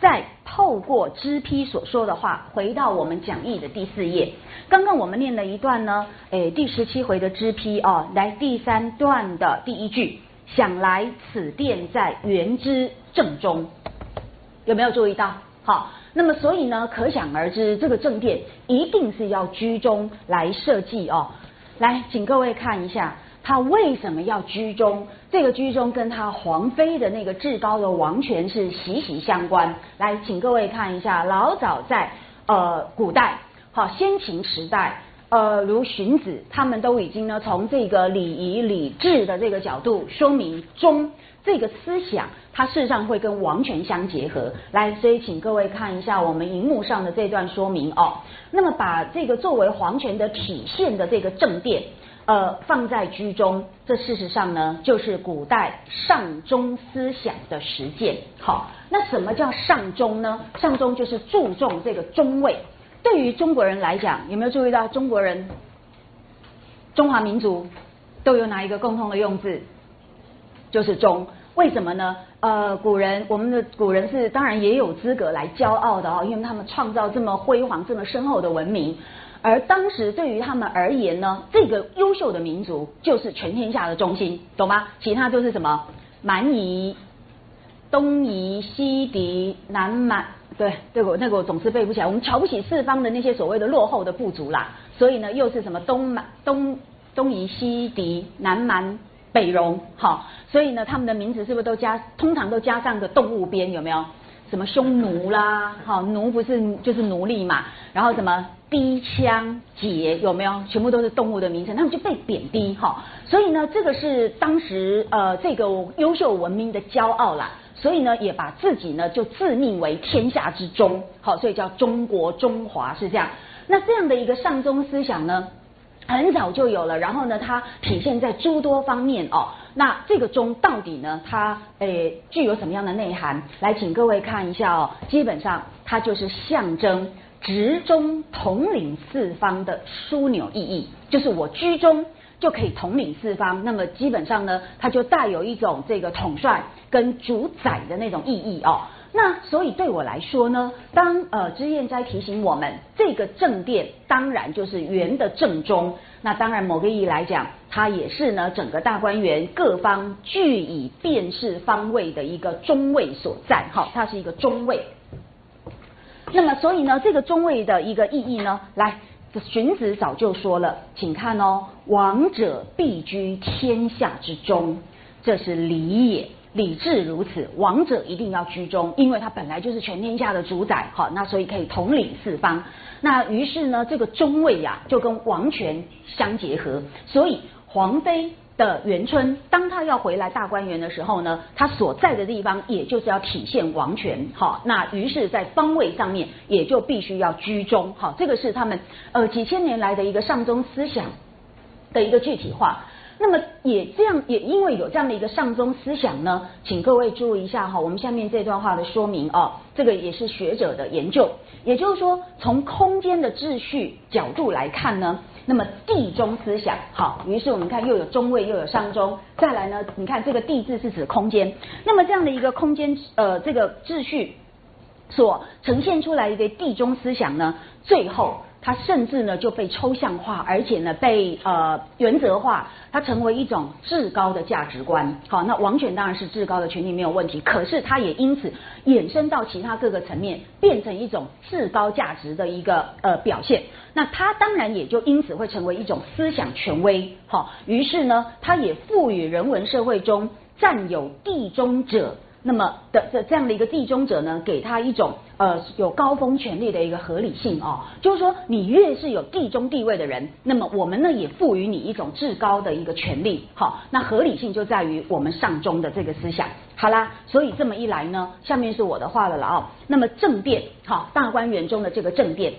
再透过知批所说的话，回到我们讲义的第四页。刚刚我们念了一段呢，诶，第十七回的知批哦，来第三段的第一句，想来此殿在原之正中，有没有注意到？好，那么所以呢，可想而知，这个正殿一定是要居中来设计哦。来，请各位看一下。他为什么要居中？这个居中跟他皇妃的那个至高的王权是息息相关。来，请各位看一下，老早在呃古代，好先秦时代，呃如荀子，他们都已经呢从这个礼仪礼制的这个角度说明中这个思想，它事实上会跟王权相结合。来，所以请各位看一下我们荧幕上的这段说明哦。那么把这个作为皇权的体现的这个正殿。呃，放在居中，这事实上呢，就是古代上中思想的实践。好，那什么叫上中呢？上中就是注重这个中位。对于中国人来讲，有没有注意到中国人、中华民族都有哪一个共同的用字？就是中。为什么呢？呃，古人，我们的古人是当然也有资格来骄傲的哦，因为他们创造这么辉煌、这么深厚的文明。而当时对于他们而言呢，这个优秀的民族就是全天下的中心，懂吗？其他就是什么蛮夷、东夷、西狄、南蛮，对，这个那个我总是背不起来。我们瞧不起四方的那些所谓的落后的部族啦，所以呢，又是什么东蛮、东东夷、西狄、南蛮、北戎，好，所以呢，他们的名字是不是都加，通常都加上个动物边，有没有？什么匈奴啦，好，奴不是就是奴隶嘛，然后什么？低枪节有没有？全部都是动物的名称，他们就被贬低哈。所以呢，这个是当时呃这个优秀文明的骄傲啦。所以呢，也把自己呢就自命为天下之中，好，所以叫中国中华是这样。那这样的一个上中思想呢，很早就有了，然后呢，它体现在诸多方面哦。那这个中到底呢，它诶具有什么样的内涵？来，请各位看一下哦。基本上它就是象征直中统领四方的枢纽意义，就是我居中。就可以统领四方，那么基本上呢，它就带有一种这个统帅跟主宰的那种意义哦。那所以对我来说呢，当呃知燕斋提醒我们，这个正殿当然就是圆的正中，那当然某个意义来讲，它也是呢整个大观园各方据以辨识方位的一个中位所在，哈，它是一个中位。那么所以呢，这个中位的一个意义呢，来。荀子早就说了，请看哦，王者必居天下之中，这是礼也，礼制如此，王者一定要居中，因为他本来就是全天下的主宰，好，那所以可以统领四方。那于是呢，这个中位呀，就跟王权相结合，所以皇妃。的元春，当他要回来大观园的时候呢，他所在的地方也就是要体现王权，好，那于是，在方位上面也就必须要居中，好，这个是他们呃几千年来的一个上中思想的一个具体化。那么也这样，也因为有这样的一个上中思想呢，请各位注意一下哈，我们下面这段话的说明哦，这个也是学者的研究，也就是说，从空间的秩序角度来看呢。那么地中思想好，于是我们看又有中位又有上中，再来呢，你看这个地字是指空间，那么这样的一个空间呃这个秩序所呈现出来一个地中思想呢，最后。它甚至呢就被抽象化，而且呢被呃原则化，它成为一种至高的价值观。好，那王权当然是至高的权利没有问题，可是它也因此衍生到其他各个层面，变成一种至高价值的一个呃表现。那它当然也就因此会成为一种思想权威。好，于是呢，它也赋予人文社会中占有地中者。那么的这这样的一个地中者呢，给他一种呃有高峰权力的一个合理性哦，就是说你越是有地中地位的人，那么我们呢也赋予你一种至高的一个权利，好，那合理性就在于我们上中的这个思想。好啦，所以这么一来呢，下面是我的话了了哦。那么政变，好，大观园中的这个政变，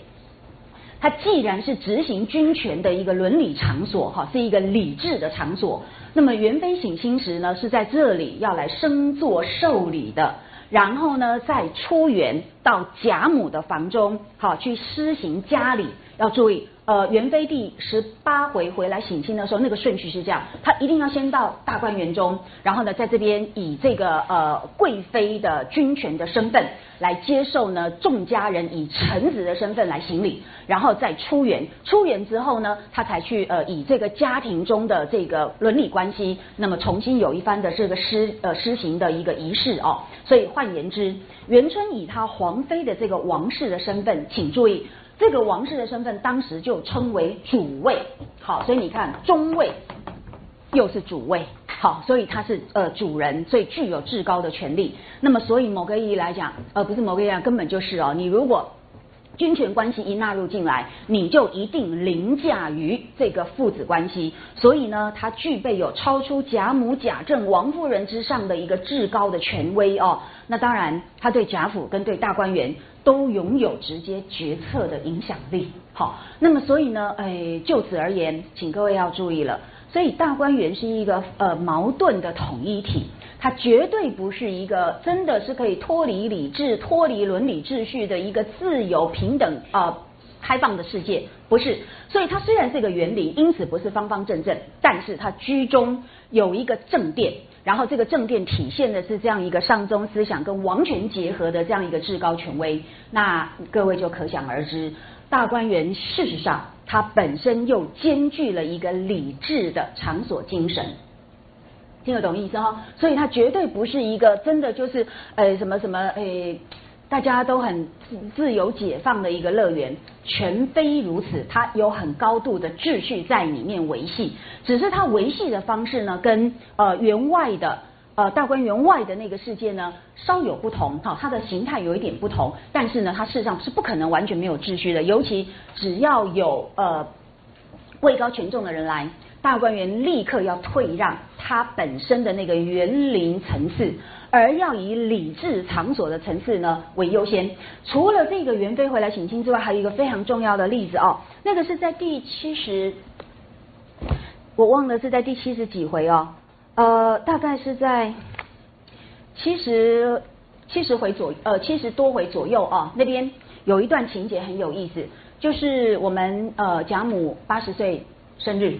它既然是执行军权的一个伦理场所，哈，是一个理智的场所。那么元妃省亲时呢，是在这里要来升座受礼的，然后呢再出园到贾母的房中，好去施行家礼。要注意，呃，元妃第十八回回来省亲的时候，那个顺序是这样，她一定要先到大观园中，然后呢在这边以这个呃贵妃的君权的身份。来接受呢，众家人以臣子的身份来行礼，然后再出园。出园之后呢，他才去呃以这个家庭中的这个伦理关系，那么重新有一番的这个施呃施行的一个仪式哦。所以换言之，元春以她皇妃的这个王室的身份，请注意，这个王室的身份当时就称为主位。好，所以你看中位又是主位。好，所以他是呃主人，所以具有至高的权利。那么，所以某个意义来讲，呃，不是某个意义，根本就是哦，你如果君权关系一纳入进来，你就一定凌驾于这个父子关系。所以呢，他具备有超出贾母、贾政、王夫人之上的一个至高的权威哦。那当然，他对贾府跟对大观园都拥有直接决策的影响力。好，那么所以呢，哎，就此而言，请各位要注意了。所以大观园是一个呃矛盾的统一体，它绝对不是一个真的是可以脱离理智、脱离伦理秩序的一个自由、平等啊开放的世界，不是。所以它虽然是一个原理，因此不是方方正正，但是它居中有一个正殿，然后这个正殿体现的是这样一个上宗思想跟王权结合的这样一个至高权威，那各位就可想而知，大观园事实上。它本身又兼具了一个理智的场所精神，听得懂意思哈？所以它绝对不是一个真的就是呃什么什么诶，大家都很自自由解放的一个乐园，全非如此。它有很高度的秩序在里面维系，只是它维系的方式呢，跟呃员外的。呃，大观园外的那个世界呢，稍有不同，哈，它的形态有一点不同，但是呢，它事实上是不可能完全没有秩序的。尤其只要有呃位高权重的人来，大观园立刻要退让它本身的那个园林层次，而要以礼制场所的层次呢为优先。除了这个元妃回来省亲之外，还有一个非常重要的例子哦，那个是在第七十，我忘了是在第七十几回哦，呃，大概是在七十七十回左呃七十多回左右啊，那边有一段情节很有意思，就是我们呃贾母八十岁生日。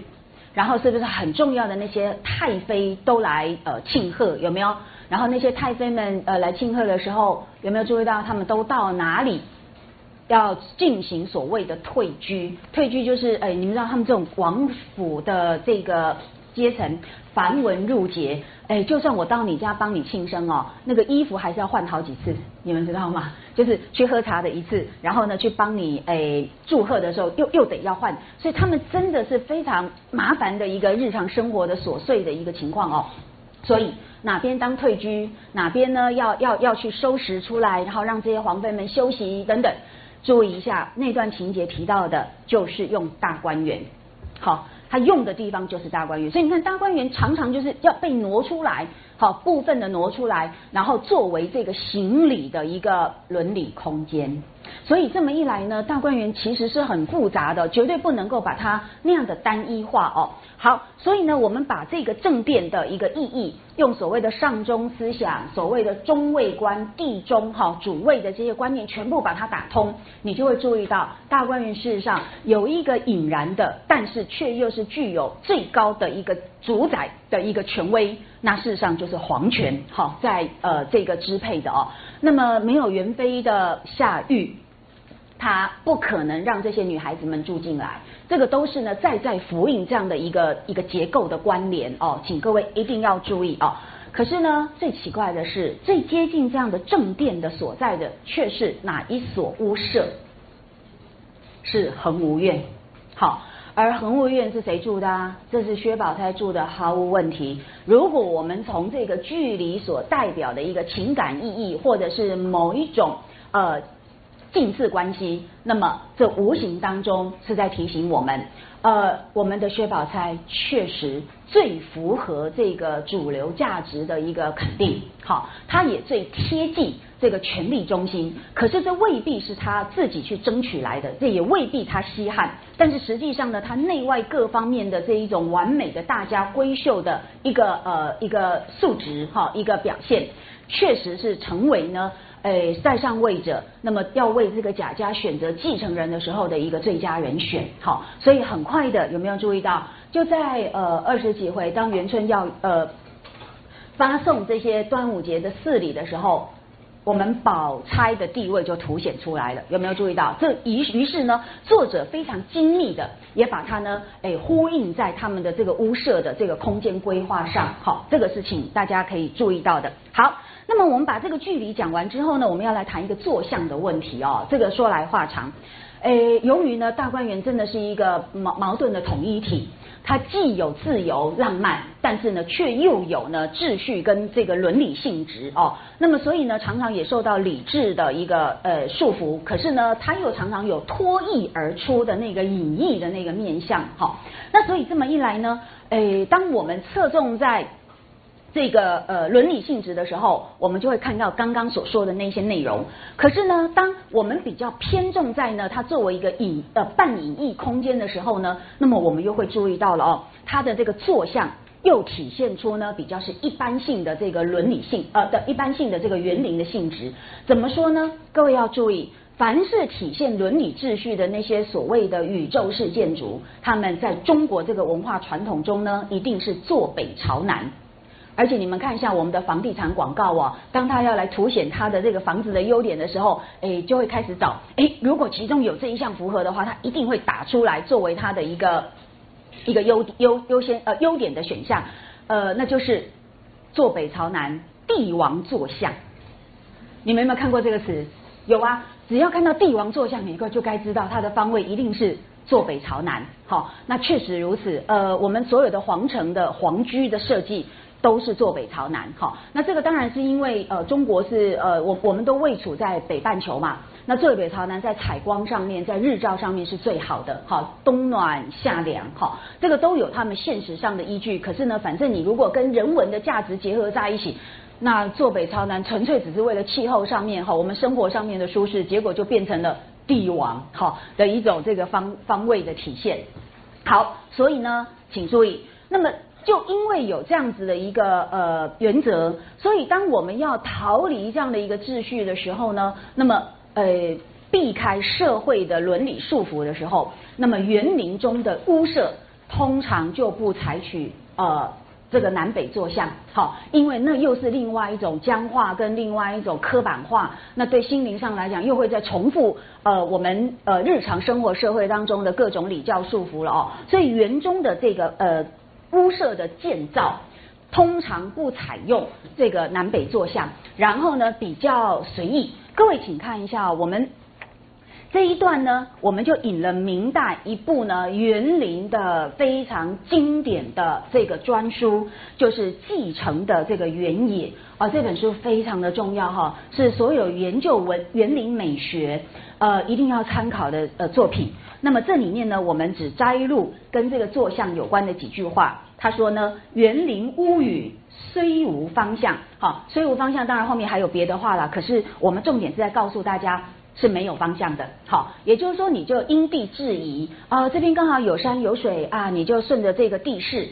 然后是不是很重要的那些太妃都来呃庆贺有没有？然后那些太妃们呃来庆贺的时候，有没有注意到他们都到哪里要进行所谓的退居？退居就是哎，你们知道他们这种王府的这个。阶层繁文缛节，哎，就算我到你家帮你庆生哦，那个衣服还是要换好几次，你们知道吗？就是去喝茶的一次，然后呢去帮你哎祝贺的时候又又得要换，所以他们真的是非常麻烦的一个日常生活的琐碎的一个情况哦。所以哪边当退居，哪边呢要要要去收拾出来，然后让这些皇妃们休息等等。注意一下那段情节提到的，就是用大观园，好。他用的地方就是大观园，所以你看大观园常常就是要被挪出来，好部分的挪出来，然后作为这个行礼的一个伦理空间。所以这么一来呢，大观园其实是很复杂的，绝对不能够把它那样的单一化哦。好，所以呢，我们把这个政变的一个意义，用所谓的上中思想，所谓的中位观、地中哈主位的这些观念，全部把它打通，你就会注意到大观园事实上有一个引燃的，但是却又是具有最高的一个主宰的一个权威，那事实上就是皇权哈，在呃这个支配的哦。那么没有元妃的下狱。他不可能让这些女孩子们住进来，这个都是呢在在复印这样的一个一个结构的关联哦，请各位一定要注意哦。可是呢，最奇怪的是，最接近这样的正殿的所在的，却是哪一所屋舍？是恒芜院。好，而恒芜院是谁住的啊？这是薛宝钗住的，毫无问题。如果我们从这个距离所代表的一个情感意义，或者是某一种呃。近似关系，那么这无形当中是在提醒我们，呃，我们的薛宝钗确实最符合这个主流价值的一个肯定，好，它也最贴近这个权力中心。可是这未必是他自己去争取来的，这也未必他稀罕。但是实际上呢，他内外各方面的这一种完美的大家闺秀的一个呃一个素质哈，一个表现，确实是成为呢。诶，在上位者，那么要为这个贾家选择继承人的时候的一个最佳人选，好，所以很快的有没有注意到？就在呃二十几回，当元春要呃发送这些端午节的四礼的时候，我们宝钗的地位就凸显出来了，有没有注意到？这于于是呢，作者非常精密的也把它呢，诶呼应在他们的这个屋舍的这个空间规划上，好，这个是请大家可以注意到的，好。那么我们把这个距离讲完之后呢，我们要来谈一个坐向的问题哦。这个说来话长，诶，由于呢大观园真的是一个矛矛盾的统一体，它既有自由浪漫，但是呢却又有呢秩序跟这个伦理性质哦。那么所以呢常常也受到理智的一个呃束缚，可是呢它又常常有脱逸而出的那个隐逸的那个面相好。那所以这么一来呢，诶，当我们侧重在这个呃伦理性质的时候，我们就会看到刚刚所说的那些内容。可是呢，当我们比较偏重在呢它作为一个隐呃半隐逸空间的时候呢，那么我们又会注意到了哦，它的这个坐向又体现出呢比较是一般性的这个伦理性呃的一般性的这个园林的性质。怎么说呢？各位要注意，凡是体现伦理秩序的那些所谓的宇宙式建筑，他们在中国这个文化传统中呢，一定是坐北朝南。而且你们看一下我们的房地产广告哦，当他要来凸显他的这个房子的优点的时候，哎，就会开始找，哎，如果其中有这一项符合的话，他一定会打出来作为他的一个一个优优优先呃优点的选项，呃，那就是坐北朝南，帝王坐向。你们有没有看过这个词？有啊，只要看到帝王坐向，每个就该知道它的方位一定是坐北朝南。好，那确实如此。呃，我们所有的皇城的皇居的设计。都是坐北朝南，好，那这个当然是因为呃中国是呃我我们都位处在北半球嘛，那坐北朝南在采光上面，在日照上面是最好的，好，冬暖夏凉，好，这个都有他们现实上的依据。可是呢，反正你如果跟人文的价值结合在一起，那坐北朝南纯粹只是为了气候上面哈，我们生活上面的舒适，结果就变成了帝王哈的一种这个方方位的体现。好，所以呢，请注意，那么。就因为有这样子的一个呃原则，所以当我们要逃离这样的一个秩序的时候呢，那么呃避开社会的伦理束缚的时候，那么园林中的屋舍通常就不采取呃这个南北坐向，好，因为那又是另外一种僵化跟另外一种刻板化，那对心灵上来讲又会在重复呃我们呃日常生活社会当中的各种礼教束缚了哦，所以园中的这个呃。屋舍的建造通常不采用这个南北坐向，然后呢比较随意。各位请看一下，我们这一段呢，我们就引了明代一部呢园林的非常经典的这个专书，就是《继承的这个园野》啊，这本书非常的重要哈，是所有研究文园林美学呃一定要参考的呃作品。那么这里面呢，我们只摘录跟这个坐向有关的几句话。他说呢，园林屋宇虽无方向，好，虽无方向，当然后面还有别的话了。可是我们重点是在告诉大家是没有方向的，好，也就是说你就因地制宜啊，这边刚好有山有水啊，你就顺着这个地势。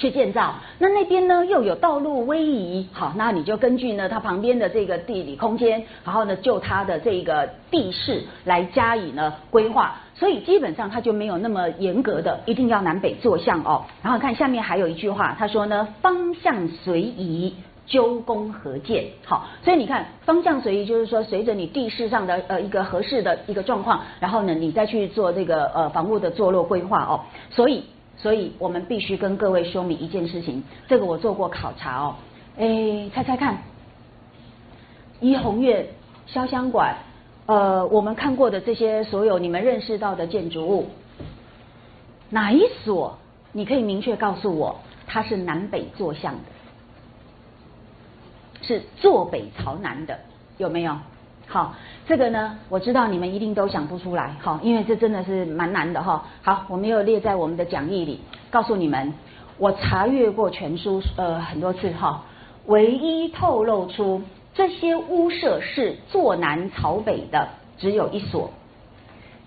去建造，那那边呢又有道路威移，好，那你就根据呢它旁边的这个地理空间，然后呢就它的这个地势来加以呢规划，所以基本上它就没有那么严格的一定要南北坐向哦。然后看下面还有一句话，他说呢方向随移，究工合建，好，所以你看方向随移就是说随着你地势上的呃一个合适的一个状况，然后呢你再去做这个呃房屋的坐落规划哦，所以。所以我们必须跟各位说明一件事情，这个我做过考察哦。哎，猜猜看，怡红院、潇湘馆，呃，我们看过的这些所有你们认识到的建筑物，哪一所你可以明确告诉我它是南北坐向的，是坐北朝南的，有没有？好，这个呢，我知道你们一定都想不出来，哈，因为这真的是蛮难的，哈。好，我们又列在我们的讲义里，告诉你们，我查阅过全书，呃，很多次，哈，唯一透露出这些屋舍是坐南朝北的，只有一所，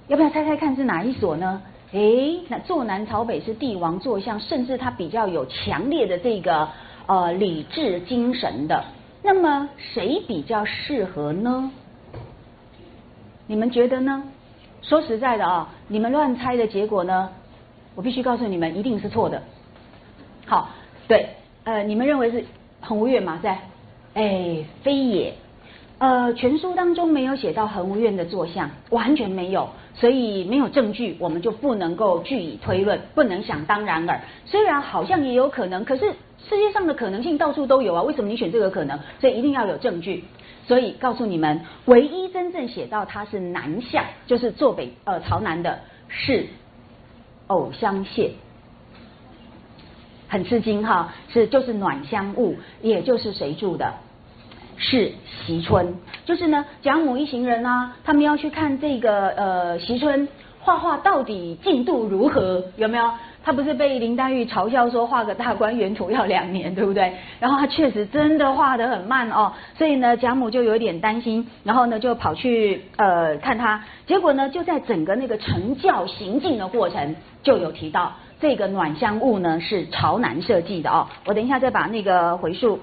要不要猜猜看是哪一所呢？诶，那坐南朝北是帝王坐向，甚至它比较有强烈的这个呃理智精神的，那么谁比较适合呢？你们觉得呢？说实在的啊，你们乱猜的结果呢，我必须告诉你们，一定是错的。好，对，呃，你们认为是恒无怨嘛？在，哎，非也。呃，全书当中没有写到恒无怨的坐像，完全没有，所以没有证据，我们就不能够据以推论，不能想当然耳。虽然好像也有可能，可是世界上的可能性到处都有啊，为什么你选这个可能？所以一定要有证据。所以告诉你们，唯一真正写到它是南向，就是坐北呃朝南的，是藕香榭，很吃惊哈，是就是暖香雾，也就是谁住的？是席春，就是呢贾母一行人啊，他们要去看这个呃席春画画到底进度如何，有没有？他不是被林黛玉嘲笑说画个大观园图要两年，对不对？然后他确实真的画得很慢哦，所以呢，贾母就有点担心，然后呢就跑去呃看他，结果呢就在整个那个成教行进的过程，就有提到这个暖香雾呢是朝南设计的哦。我等一下再把那个回溯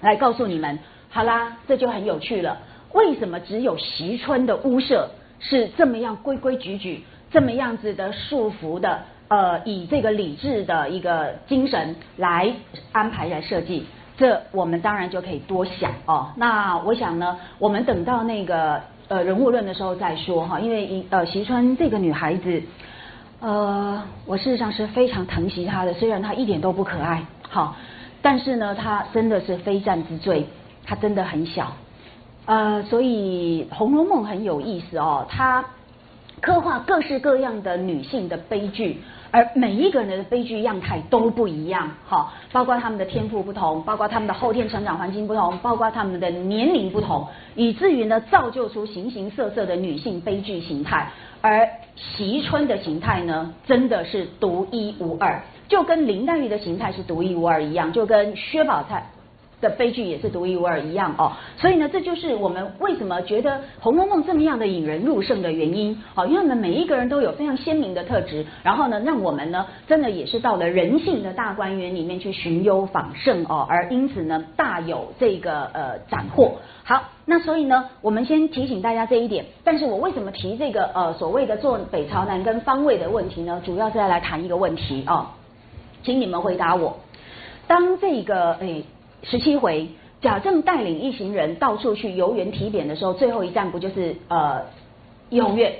来告诉你们。好啦，这就很有趣了。为什么只有席春的屋舍是这么样规规矩矩，这么样子的束缚的？呃，以这个理智的一个精神来安排来设计，这我们当然就可以多想哦。那我想呢，我们等到那个呃人物论的时候再说哈。因为呃，席川这个女孩子，呃，我事实上是非常疼惜她的，虽然她一点都不可爱，好，但是呢，她真的是非战之罪，她真的很小，呃，所以《红楼梦》很有意思哦，它刻画各式各样的女性的悲剧。而每一个人的悲剧样态都不一样，哈，包括他们的天赋不同，包括他们的后天成长环境不同，包括他们的年龄不同，以至于呢，造就出形形色色的女性悲剧形态。而席春的形态呢，真的是独一无二，就跟林黛玉的形态是独一无二一样，就跟薛宝钗。的悲剧也是独一无二一样哦，所以呢，这就是我们为什么觉得《红楼梦》这么样的引人入胜的原因。好，因为我们每一个人都有非常鲜明的特质，然后呢，让我们呢，真的也是到了人性的大观园里面去寻幽访胜哦，而因此呢，大有这个呃斩获。好，那所以呢，我们先提醒大家这一点。但是我为什么提这个呃所谓的坐北朝南跟方位的问题呢？主要是要来谈一个问题哦，请你们回答我。当这个诶。十七回，贾政带领一行人到处去游园提匾的时候，最后一站不就是呃怡红院？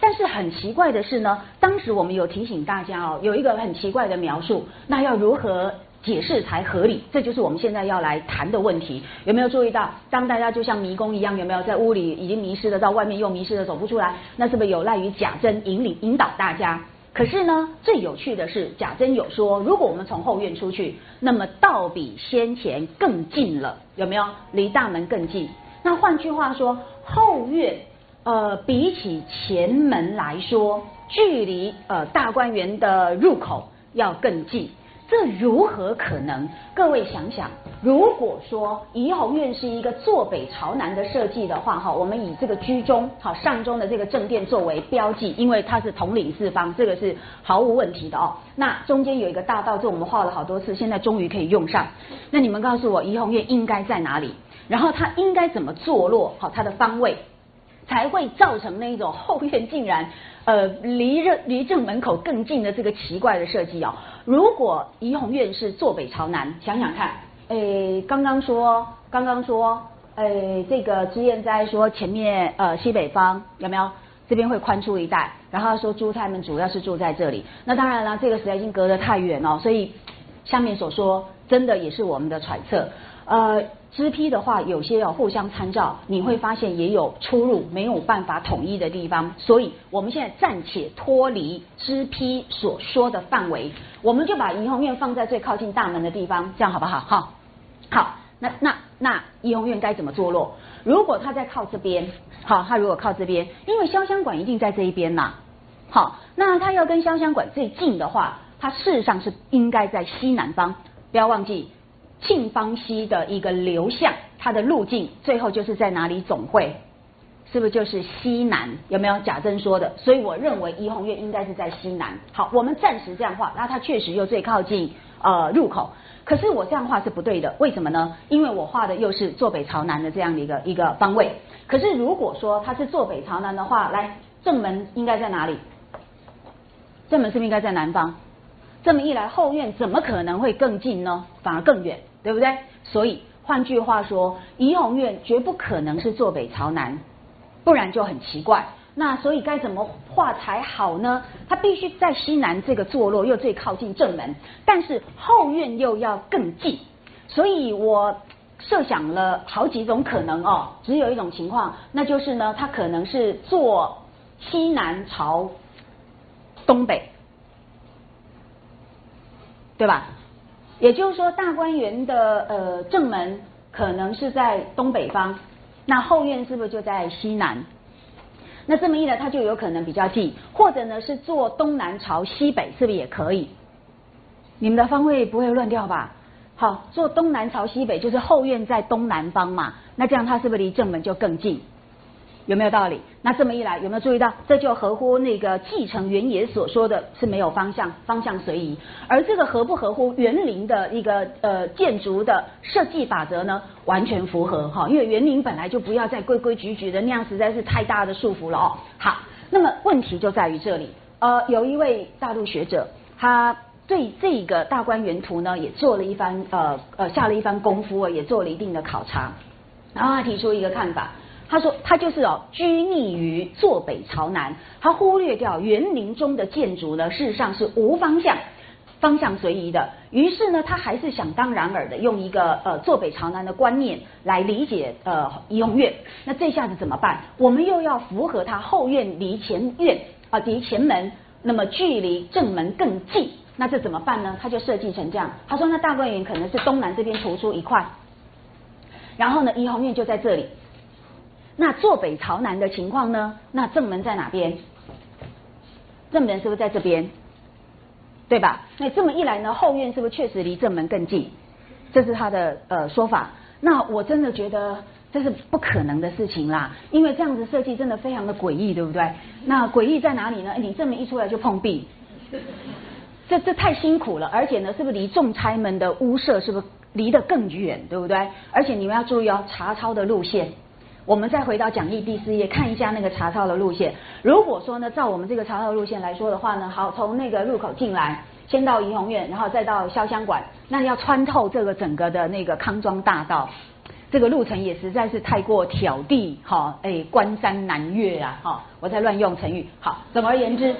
但是很奇怪的是呢，当时我们有提醒大家哦，有一个很奇怪的描述，那要如何解释才合理？这就是我们现在要来谈的问题。有没有注意到，当大家就像迷宫一样，有没有在屋里已经迷失了，到外面又迷失了，走不出来？那是不是有赖于贾政引领引导大家？可是呢，最有趣的是，贾珍有说，如果我们从后院出去，那么倒比先前更近了，有没有？离大门更近。那换句话说，后院呃，比起前门来说，距离呃大观园的入口要更近。这如何可能？各位想想，如果说怡红院是一个坐北朝南的设计的话，哈，我们以这个居中好上中的这个正殿作为标记，因为它是统领四方，这个是毫无问题的哦。那中间有一个大道，这我们画了好多次，现在终于可以用上。那你们告诉我，怡红院应该在哪里？然后它应该怎么坐落？好，它的方位才会造成那一种后院竟然。呃，离正离正门口更近的这个奇怪的设计哦。如果怡红院是坐北朝南，想想看，诶，刚刚说，刚刚说，诶，这个脂砚斋说前面呃西北方有没有？这边会宽出一带，然后说朱太们主要是住在这里。那当然了，这个时代已经隔得太远哦，所以下面所说真的也是我们的揣测。呃，支批的话，有些要互相参照，你会发现也有出入，没有办法统一的地方。所以，我们现在暂且脱离支批所说的范围，我们就把怡红院放在最靠近大门的地方，这样好不好？好，好，那那那怡红院该怎么坐落？如果它在靠这边，好，它如果靠这边，因为潇湘馆一定在这一边呐。好，那它要跟潇湘馆最近的话，它事实上是应该在西南方，不要忘记。庆芳溪的一个流向，它的路径最后就是在哪里总会，是不是就是西南？有没有贾珍说的？所以我认为怡红院应该是在西南。好，我们暂时这样画，那它确实又最靠近呃入口。可是我这样画是不对的，为什么呢？因为我画的又是坐北朝南的这样的一个一个方位。可是如果说它是坐北朝南的话，来正门应该在哪里？正门是不是应该在南方？这么一来，后院怎么可能会更近呢？反而更远。对不对？所以换句话说，怡红院绝不可能是坐北朝南，不然就很奇怪。那所以该怎么画才好呢？它必须在西南这个坐落，又最靠近正门，但是后院又要更近。所以我设想了好几种可能哦，只有一种情况，那就是呢，它可能是坐西南朝东北，对吧？也就是说，大观园的呃正门可能是在东北方，那后院是不是就在西南？那这么一来，它就有可能比较近，或者呢是坐东南朝西北，是不是也可以？你们的方位不会乱掉吧？好，坐东南朝西北，就是后院在东南方嘛，那这样它是不是离正门就更近？有没有道理？那这么一来，有没有注意到？这就合乎那个继承原野所说的是没有方向，方向随意。而这个合不合乎园林的一个呃建筑的设计法则呢？完全符合哈，因为园林本来就不要再规规矩矩的那样，实在是太大的束缚了哦。好，那么问题就在于这里。呃，有一位大陆学者，他对这个大观园图呢，也做了一番呃呃下了一番功夫，也做了一定的考察，然后他提出一个看法。他说，他就是哦，拘泥于坐北朝南，他忽略掉园林中的建筑呢，事实上是无方向、方向随意的。于是呢，他还是想当然尔的用一个呃坐北朝南的观念来理解呃怡红院。那这下子怎么办？我们又要符合他后院离前院啊离前门那么距离正门更近，那这怎么办呢？他就设计成这样，他说那大观园可能是东南这边突出一块，然后呢，怡红院就在这里。那坐北朝南的情况呢？那正门在哪边？正门是不是在这边？对吧？那这么一来呢，后院是不是确实离正门更近？这是他的呃说法。那我真的觉得这是不可能的事情啦，因为这样子设计真的非常的诡异，对不对？那诡异在哪里呢？你正门一出来就碰壁，这这太辛苦了，而且呢，是不是离众差门的屋舍是不是离得更远，对不对？而且你们要注意哦，查抄的路线。我们再回到讲义第四页，看一下那个查抄的路线。如果说呢，照我们这个查抄路线来说的话呢，好，从那个入口进来，先到怡红院，然后再到潇湘馆，那要穿透这个整个的那个康庄大道，这个路程也实在是太过挑地，哈，哎，关山难越啊，哈，我在乱用成语。好，总而言之，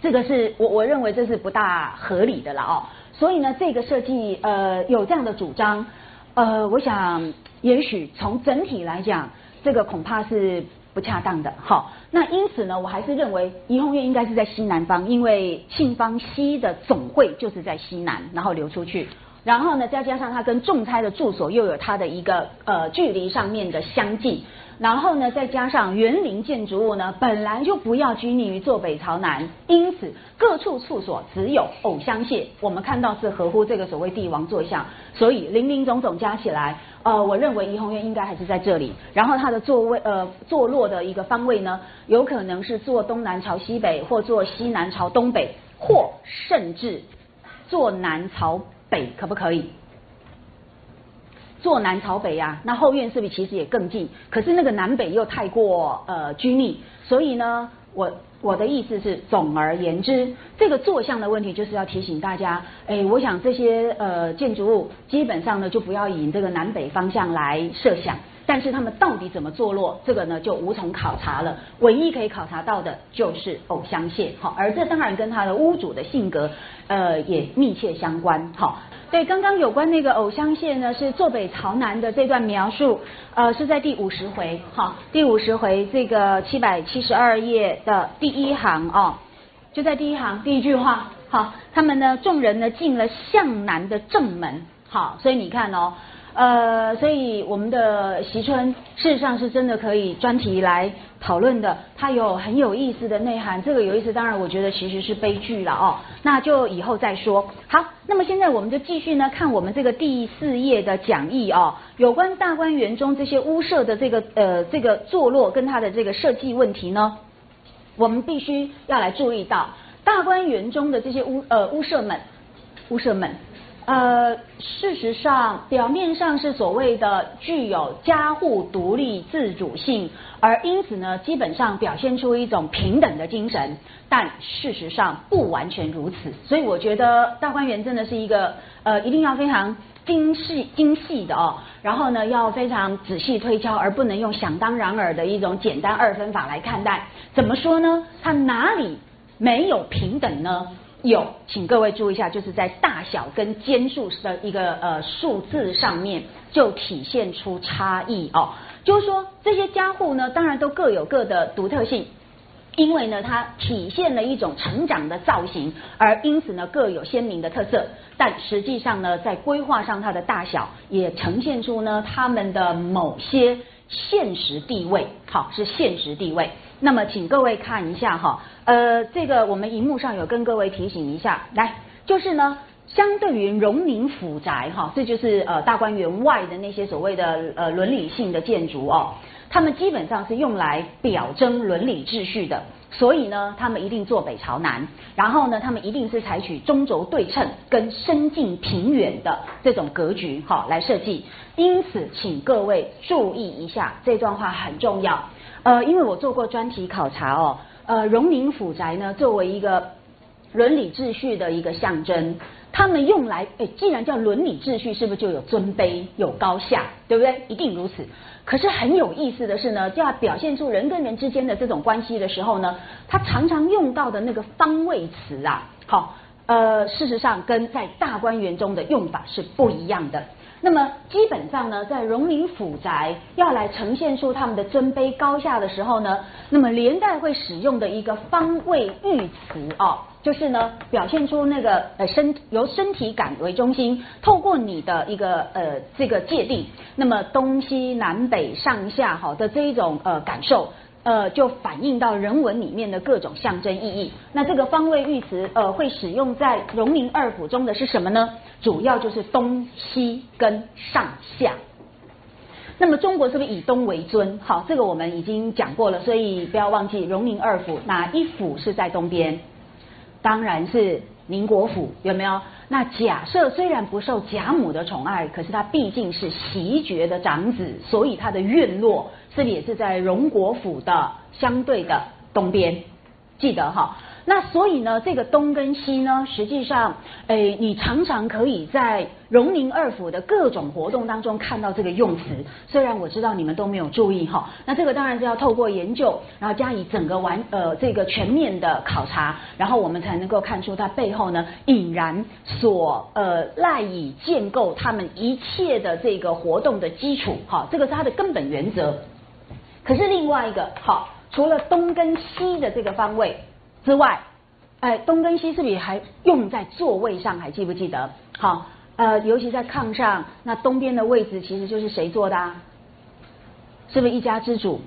这个是我我认为这是不大合理的了哦。所以呢，这个设计呃有这样的主张，呃，我想。也许从整体来讲，这个恐怕是不恰当的。好，那因此呢，我还是认为怡红院应该是在西南方，因为庆芳西的总会就是在西南，然后流出去。然后呢，再加上它跟众差的住所又有它的一个呃距离上面的相近。然后呢，再加上园林建筑物呢，本来就不要拘泥于坐北朝南，因此各处处所只有藕香榭，我们看到是合乎这个所谓帝王坐像，所以林林总总加起来，呃，我认为怡红院应该还是在这里。然后它的座位呃坐落的一个方位呢，有可能是坐东南朝西北，或坐西南朝东北，或甚至坐南朝北，可不可以？坐南朝北呀，那后院是不是其实也更近？可是那个南北又太过呃拘泥，所以呢，我我的意思是，总而言之，这个坐向的问题就是要提醒大家，哎，我想这些呃建筑物基本上呢就不要以这个南北方向来设想。但是他们到底怎么坐落，这个呢就无从考察了。唯一可以考察到的就是偶像线，好，而这当然跟他的屋主的性格，呃，也密切相关。好，对，刚刚有关那个偶像线呢，是坐北朝南的这段描述，呃，是在第五十回，好，第五十回这个七百七十二页的第一行哦，就在第一行第一句话，好，他们呢众人呢进了向南的正门，好，所以你看哦。呃，所以我们的席春事实上是真的可以专题来讨论的，它有很有意思的内涵。这个有意思，当然我觉得其实是悲剧了哦，那就以后再说。好，那么现在我们就继续呢看我们这个第四页的讲义哦，有关大观园中这些屋舍的这个呃这个坐落跟它的这个设计问题呢，我们必须要来注意到大观园中的这些屋呃屋舍们屋舍们。呃，事实上，表面上是所谓的具有家户独立自主性，而因此呢，基本上表现出一种平等的精神，但事实上不完全如此。所以我觉得大观园真的是一个呃，一定要非常精细精细的哦，然后呢，要非常仔细推敲，而不能用想当然尔的一种简单二分法来看待。怎么说呢？它哪里没有平等呢？有，请各位注意一下，就是在大小跟间数的一个呃数字上面，就体现出差异哦。就是说，这些家户呢，当然都各有各的独特性，因为呢，它体现了一种成长的造型，而因此呢，各有鲜明的特色。但实际上呢，在规划上，它的大小也呈现出呢，他们的某些现实地位，好，是现实地位。那么，请各位看一下哈，呃，这个我们荧幕上有跟各位提醒一下，来，就是呢，相对于荣宁府宅哈，这就是呃大观园外的那些所谓的呃伦理性的建筑哦，他们基本上是用来表征伦理秩序的，所以呢，他们一定坐北朝南，然后呢，他们一定是采取中轴对称跟深近平远的这种格局哈来设计，因此，请各位注意一下这段话很重要。呃，因为我做过专题考察哦，呃，荣宁府宅呢，作为一个伦理秩序的一个象征，他们用来，哎，既然叫伦理秩序，是不是就有尊卑、有高下，对不对？一定如此。可是很有意思的是呢，就要表现出人跟人之间的这种关系的时候呢，他常常用到的那个方位词啊，好，呃，事实上跟在大观园中的用法是不一样的。那么基本上呢，在荣宁府宅要来呈现出他们的尊卑高下的时候呢，那么连带会使用的一个方位喻词哦，就是呢表现出那个呃身由身体感为中心，透过你的一个呃这个界定，那么东西南北上下好的这一种呃感受。呃，就反映到人文里面的各种象征意义。那这个方位喻词，呃，会使用在荣宁二府中的是什么呢？主要就是东西跟上下。那么中国是不是以东为尊？好，这个我们已经讲过了，所以不要忘记荣宁二府哪一府是在东边？当然是宁国府，有没有？那假设虽然不受贾母的宠爱，可是他毕竟是袭爵的长子，所以他的院落是不是也是在荣国府的相对的东边？记得哈。那所以呢，这个东跟西呢，实际上，诶，你常常可以在荣宁二府的各种活动当中看到这个用词。虽然我知道你们都没有注意哈，那这个当然是要透过研究，然后加以整个完呃这个全面的考察，然后我们才能够看出它背后呢引然所呃赖以建构他们一切的这个活动的基础。哈，这个是它的根本原则。可是另外一个好，除了东跟西的这个方位。之外，哎，东跟西是不是还用在座位上？还记不记得？好，呃，尤其在炕上，那东边的位置其实就是谁坐的？啊是不是一家之主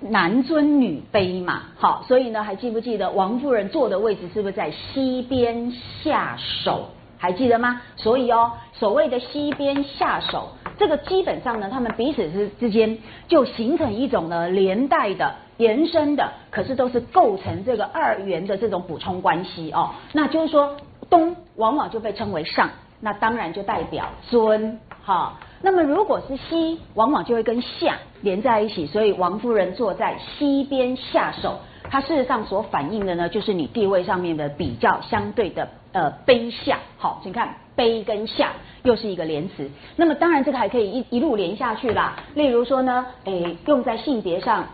男尊女卑嘛？好，所以呢，还记不记得王夫人坐的位置是不是在西边下手？还记得吗？所以哦，所谓的西边下手，这个基本上呢，他们彼此之之间就形成一种呢连带的。延伸的，可是都是构成这个二元的这种补充关系哦。那就是说，东往往就被称为上，那当然就代表尊哈。那么如果是西，往往就会跟下连在一起，所以王夫人坐在西边下手，它事实上所反映的呢，就是你地位上面的比较相对的呃卑下。好，请看卑跟下又是一个连词。那么当然这个还可以一一路连下去啦。例如说呢，诶，用在性别上。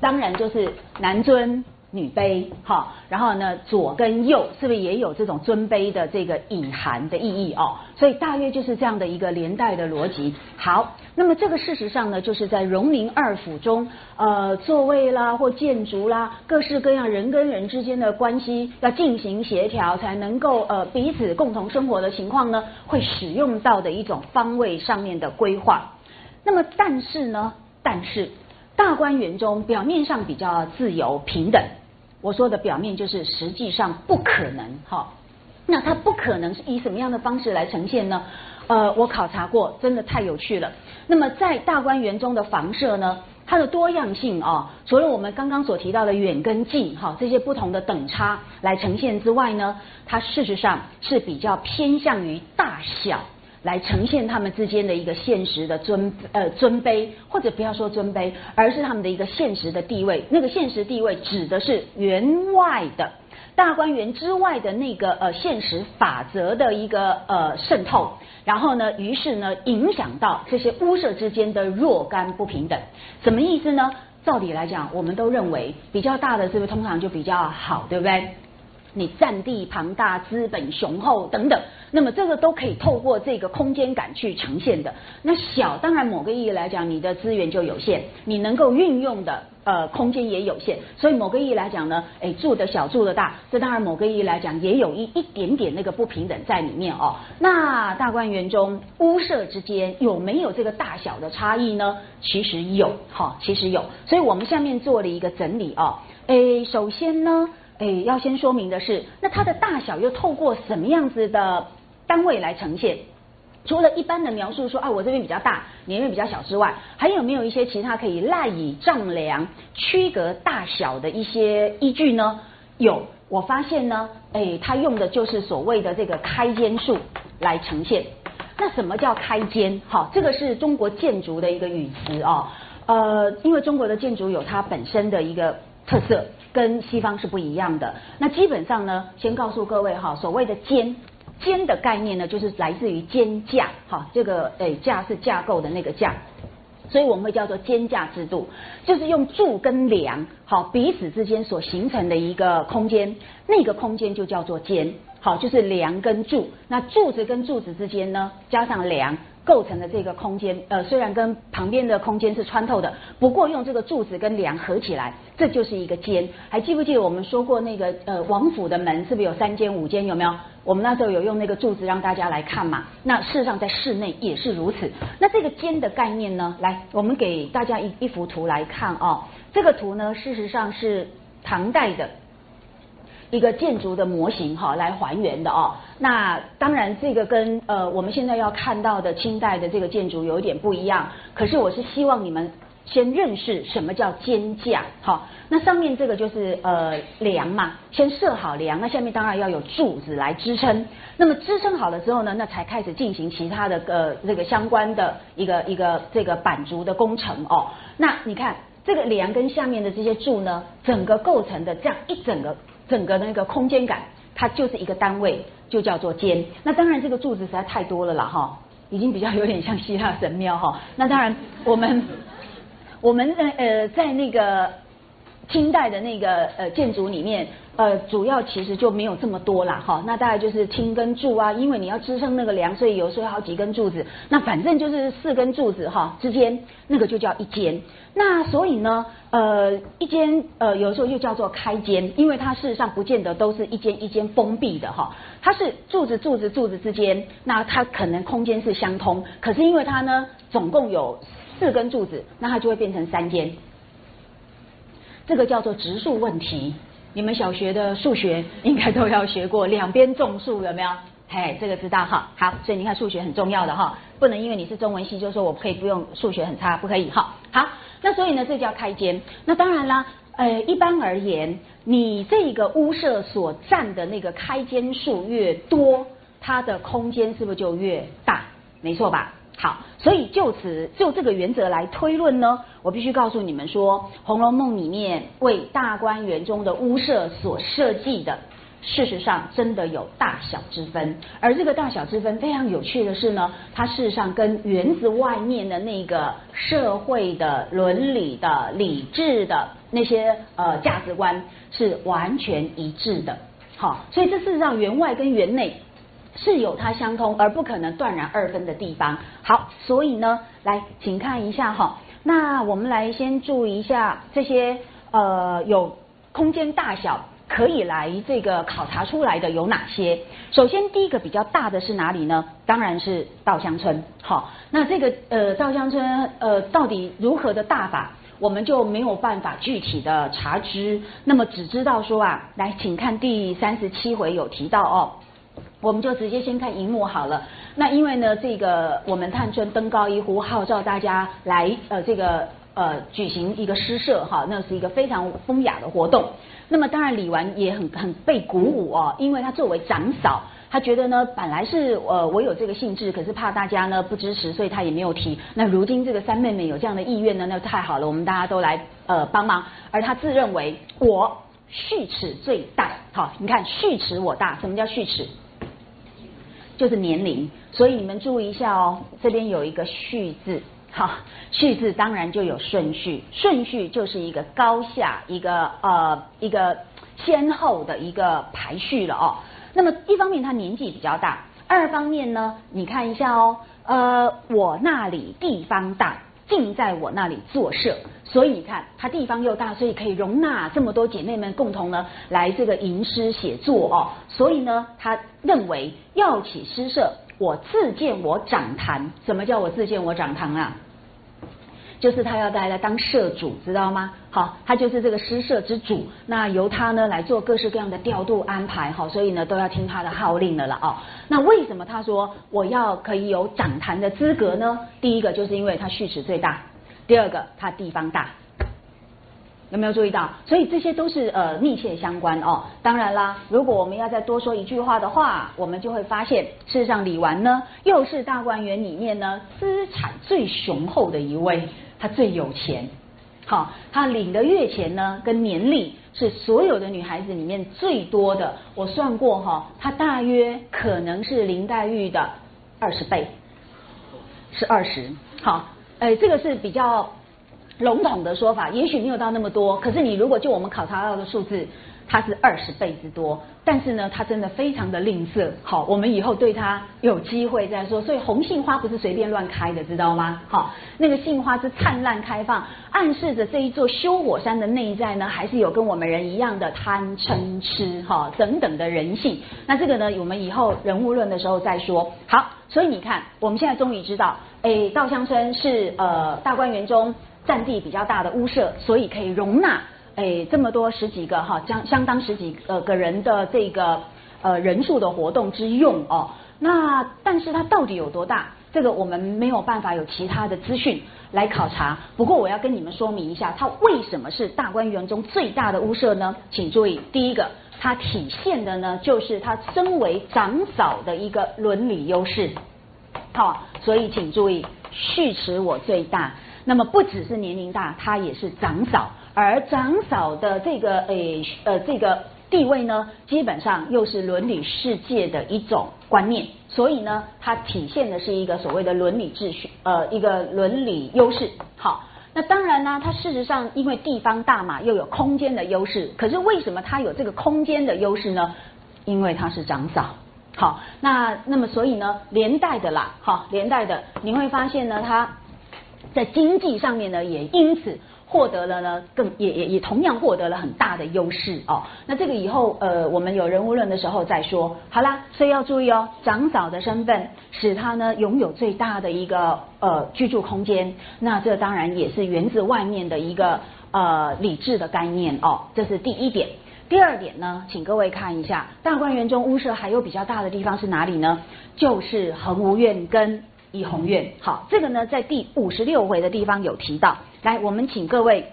当然就是男尊女卑，哈，然后呢左跟右是不是也有这种尊卑的这个隐含的意义哦？所以大约就是这样的一个连带的逻辑。好，那么这个事实上呢，就是在荣宁二府中，呃，座位啦或建筑啦，各式各样人跟人之间的关系要进行协调，才能够呃彼此共同生活的情况呢，会使用到的一种方位上面的规划。那么但是呢，但是。大观园中表面上比较自由平等，我说的表面就是实际上不可能哈。那它不可能是以什么样的方式来呈现呢？呃，我考察过，真的太有趣了。那么在大观园中的房舍呢，它的多样性啊，除了我们刚刚所提到的远跟近哈这些不同的等差来呈现之外呢，它事实上是比较偏向于大小。来呈现他们之间的一个现实的尊呃尊卑，或者不要说尊卑，而是他们的一个现实的地位。那个现实地位指的是园外的大观园之外的那个呃现实法则的一个呃渗透，然后呢，于是呢影响到这些屋舍之间的若干不平等。什么意思呢？照理来讲，我们都认为比较大的是不是通常就比较好，对不对？你占地庞大、资本雄厚等等，那么这个都可以透过这个空间感去呈现的。那小当然某个意义来讲，你的资源就有限，你能够运用的呃空间也有限，所以某个意义来讲呢，哎住的小住的大，这当然某个意义来讲也有一一点点那个不平等在里面哦。那大观园中屋舍之间有没有这个大小的差异呢？其实有哈，其实有。所以我们下面做了一个整理哦，哎，首先呢。哎，要先说明的是，那它的大小又透过什么样子的单位来呈现？除了一般的描述说啊，我这边比较大，你那边比较小之外，还有没有一些其他可以赖以丈量、区隔大小的一些依据呢？有，我发现呢，哎，它用的就是所谓的这个开间数来呈现。那什么叫开间？好，这个是中国建筑的一个语词哦。呃，因为中国的建筑有它本身的一个特色。跟西方是不一样的。那基本上呢，先告诉各位哈，所谓的间间的概念呢，就是来自于间架哈，这个诶架是架构的那个架，所以我们会叫做间架制度，就是用柱跟梁好彼此之间所形成的一个空间，那个空间就叫做间。好，就是梁跟柱。那柱子跟柱子之间呢，加上梁。构成的这个空间，呃，虽然跟旁边的空间是穿透的，不过用这个柱子跟梁合起来，这就是一个间。还记不记得我们说过那个呃王府的门是不是有三间五间？有没有？我们那时候有用那个柱子让大家来看嘛。那事实上在室内也是如此。那这个间的概念呢？来，我们给大家一一幅图来看哦。这个图呢，事实上是唐代的。一个建筑的模型哈来还原的哦，那当然这个跟呃我们现在要看到的清代的这个建筑有一点不一样，可是我是希望你们先认识什么叫肩架哈，那上面这个就是呃梁嘛，先设好梁，那下面当然要有柱子来支撑，那么支撑好了之后呢，那才开始进行其他的呃这个相关的一个一个这个板竹的工程哦，那你看这个梁跟下面的这些柱呢，整个构成的这样一整个。整个那个空间感，它就是一个单位，就叫做间。那当然，这个柱子实在太多了啦，哈，已经比较有点像希腊神庙哈。那当然，我们我们呃在那个清代的那个呃建筑里面。呃，主要其实就没有这么多啦，哈，那大概就是听跟柱啊，因为你要支撑那个梁，所以有时候有好几根柱子，那反正就是四根柱子哈之间那个就叫一间，那所以呢，呃，一间呃有时候又叫做开间，因为它事实上不见得都是一间一间封闭的哈，它是柱子柱子柱子之间，那它可能空间是相通，可是因为它呢总共有四根柱子，那它就会变成三间，这个叫做植树问题。你们小学的数学 应该都要学过两边种树有没有？嘿，这个知道哈。好，所以你看数学很重要的哈，不能因为你是中文系就说我可以不用数学很差，不可以哈。好，那所以呢，这叫开间。那当然啦，呃，一般而言，你这个屋舍所占的那个开间数越多，它的空间是不是就越大？没错吧？好，所以就此就这个原则来推论呢，我必须告诉你们说，《红楼梦》里面为大观园中的屋舍所设计的，事实上真的有大小之分。而这个大小之分非常有趣的是呢，它事实上跟园子外面的那个社会的伦理的理智的那些呃价值观是完全一致的。好，所以这事实上园外跟园内。是有它相通而不可能断然二分的地方。好，所以呢，来，请看一下哈。那我们来先注意一下这些呃有空间大小可以来这个考察出来的有哪些？首先第一个比较大的是哪里呢？当然是稻香村。好，那这个呃稻香村呃到底如何的大法，我们就没有办法具体的查知。那么只知道说啊，来，请看第三十七回有提到哦。我们就直接先看荧幕好了。那因为呢，这个我们探春登高一呼，号召大家来呃这个呃举行一个诗社哈，那是一个非常风雅的活动。那么当然李纨也很很被鼓舞哦，因为她作为长嫂，她觉得呢本来是呃我有这个兴致，可是怕大家呢不支持，所以她也没有提。那如今这个三妹妹有这样的意愿呢，那太好了，我们大家都来呃帮忙。而她自认为我蓄齿最大，好，你看蓄齿我大，什么叫蓄齿？就是年龄，所以你们注意一下哦，这边有一个序字，好，序字当然就有顺序，顺序就是一个高下一个呃一个先后的一个排序了哦。那么一方面他年纪比较大，二方面呢，你看一下哦，呃，我那里地方大。尽在我那里作社，所以你看，它地方又大，所以可以容纳这么多姐妹们共同呢来这个吟诗写作哦。所以呢，他认为要起诗社，我自建我掌坛。什么叫我自建我掌坛啊？就是他要大家当社主，知道吗？好，他就是这个诗社之主，那由他呢来做各式各样的调度安排，好，所以呢都要听他的号令的了哦。那为什么他说我要可以有掌坛的资格呢？第一个就是因为他序齿最大，第二个他地方大，有没有注意到？所以这些都是呃密切相关哦。当然啦，如果我们要再多说一句话的话，我们就会发现，事实上李纨呢又是大观园里面呢资产最雄厚的一位。他最有钱，好，他领的月钱呢，跟年利是所有的女孩子里面最多的。我算过哈，她大约可能是林黛玉的二十倍，是二十。好，哎，这个是比较笼统的说法，也许没有到那么多。可是你如果就我们考察到的数字，它是二十倍之多，但是呢，它真的非常的吝啬。好，我们以后对它有机会再说。所以红杏花不是随便乱开的，知道吗？好，那个杏花是灿烂开放，暗示着这一座修火山的内在呢，还是有跟我们人一样的贪嗔痴哈等等的人性。那这个呢，我们以后人物论的时候再说。好，所以你看，我们现在终于知道，哎，稻香村是呃大观园中占地比较大的屋舍，所以可以容纳。哎，这么多十几个哈，相相当十几呃个人的这个呃人数的活动之用哦。那但是它到底有多大？这个我们没有办法有其他的资讯来考察。不过我要跟你们说明一下，它为什么是大观园中最大的屋舍呢？请注意，第一个，它体现的呢就是它身为长嫂的一个伦理优势。好，所以请注意，续持我最大。那么不只是年龄大，它也是长嫂。而长嫂的这个诶呃这个地位呢，基本上又是伦理世界的一种观念，所以呢，它体现的是一个所谓的伦理秩序，呃，一个伦理优势。好，那当然呢，它事实上因为地方大嘛，又有空间的优势。可是为什么它有这个空间的优势呢？因为它是长嫂。好，那那么所以呢，连带的啦，好，连带的你会发现呢，它在经济上面呢，也因此。获得了呢，更也也也同样获得了很大的优势哦。那这个以后呃，我们有人物论的时候再说。好啦，所以要注意哦，长嫂的身份使他呢拥有最大的一个呃居住空间。那这当然也是源自外面的一个呃理智的概念哦。这是第一点。第二点呢，请各位看一下大观园中屋舍还有比较大的地方是哪里呢？就是恒芜苑跟。怡红院，好，这个呢在第五十六回的地方有提到。来，我们请各位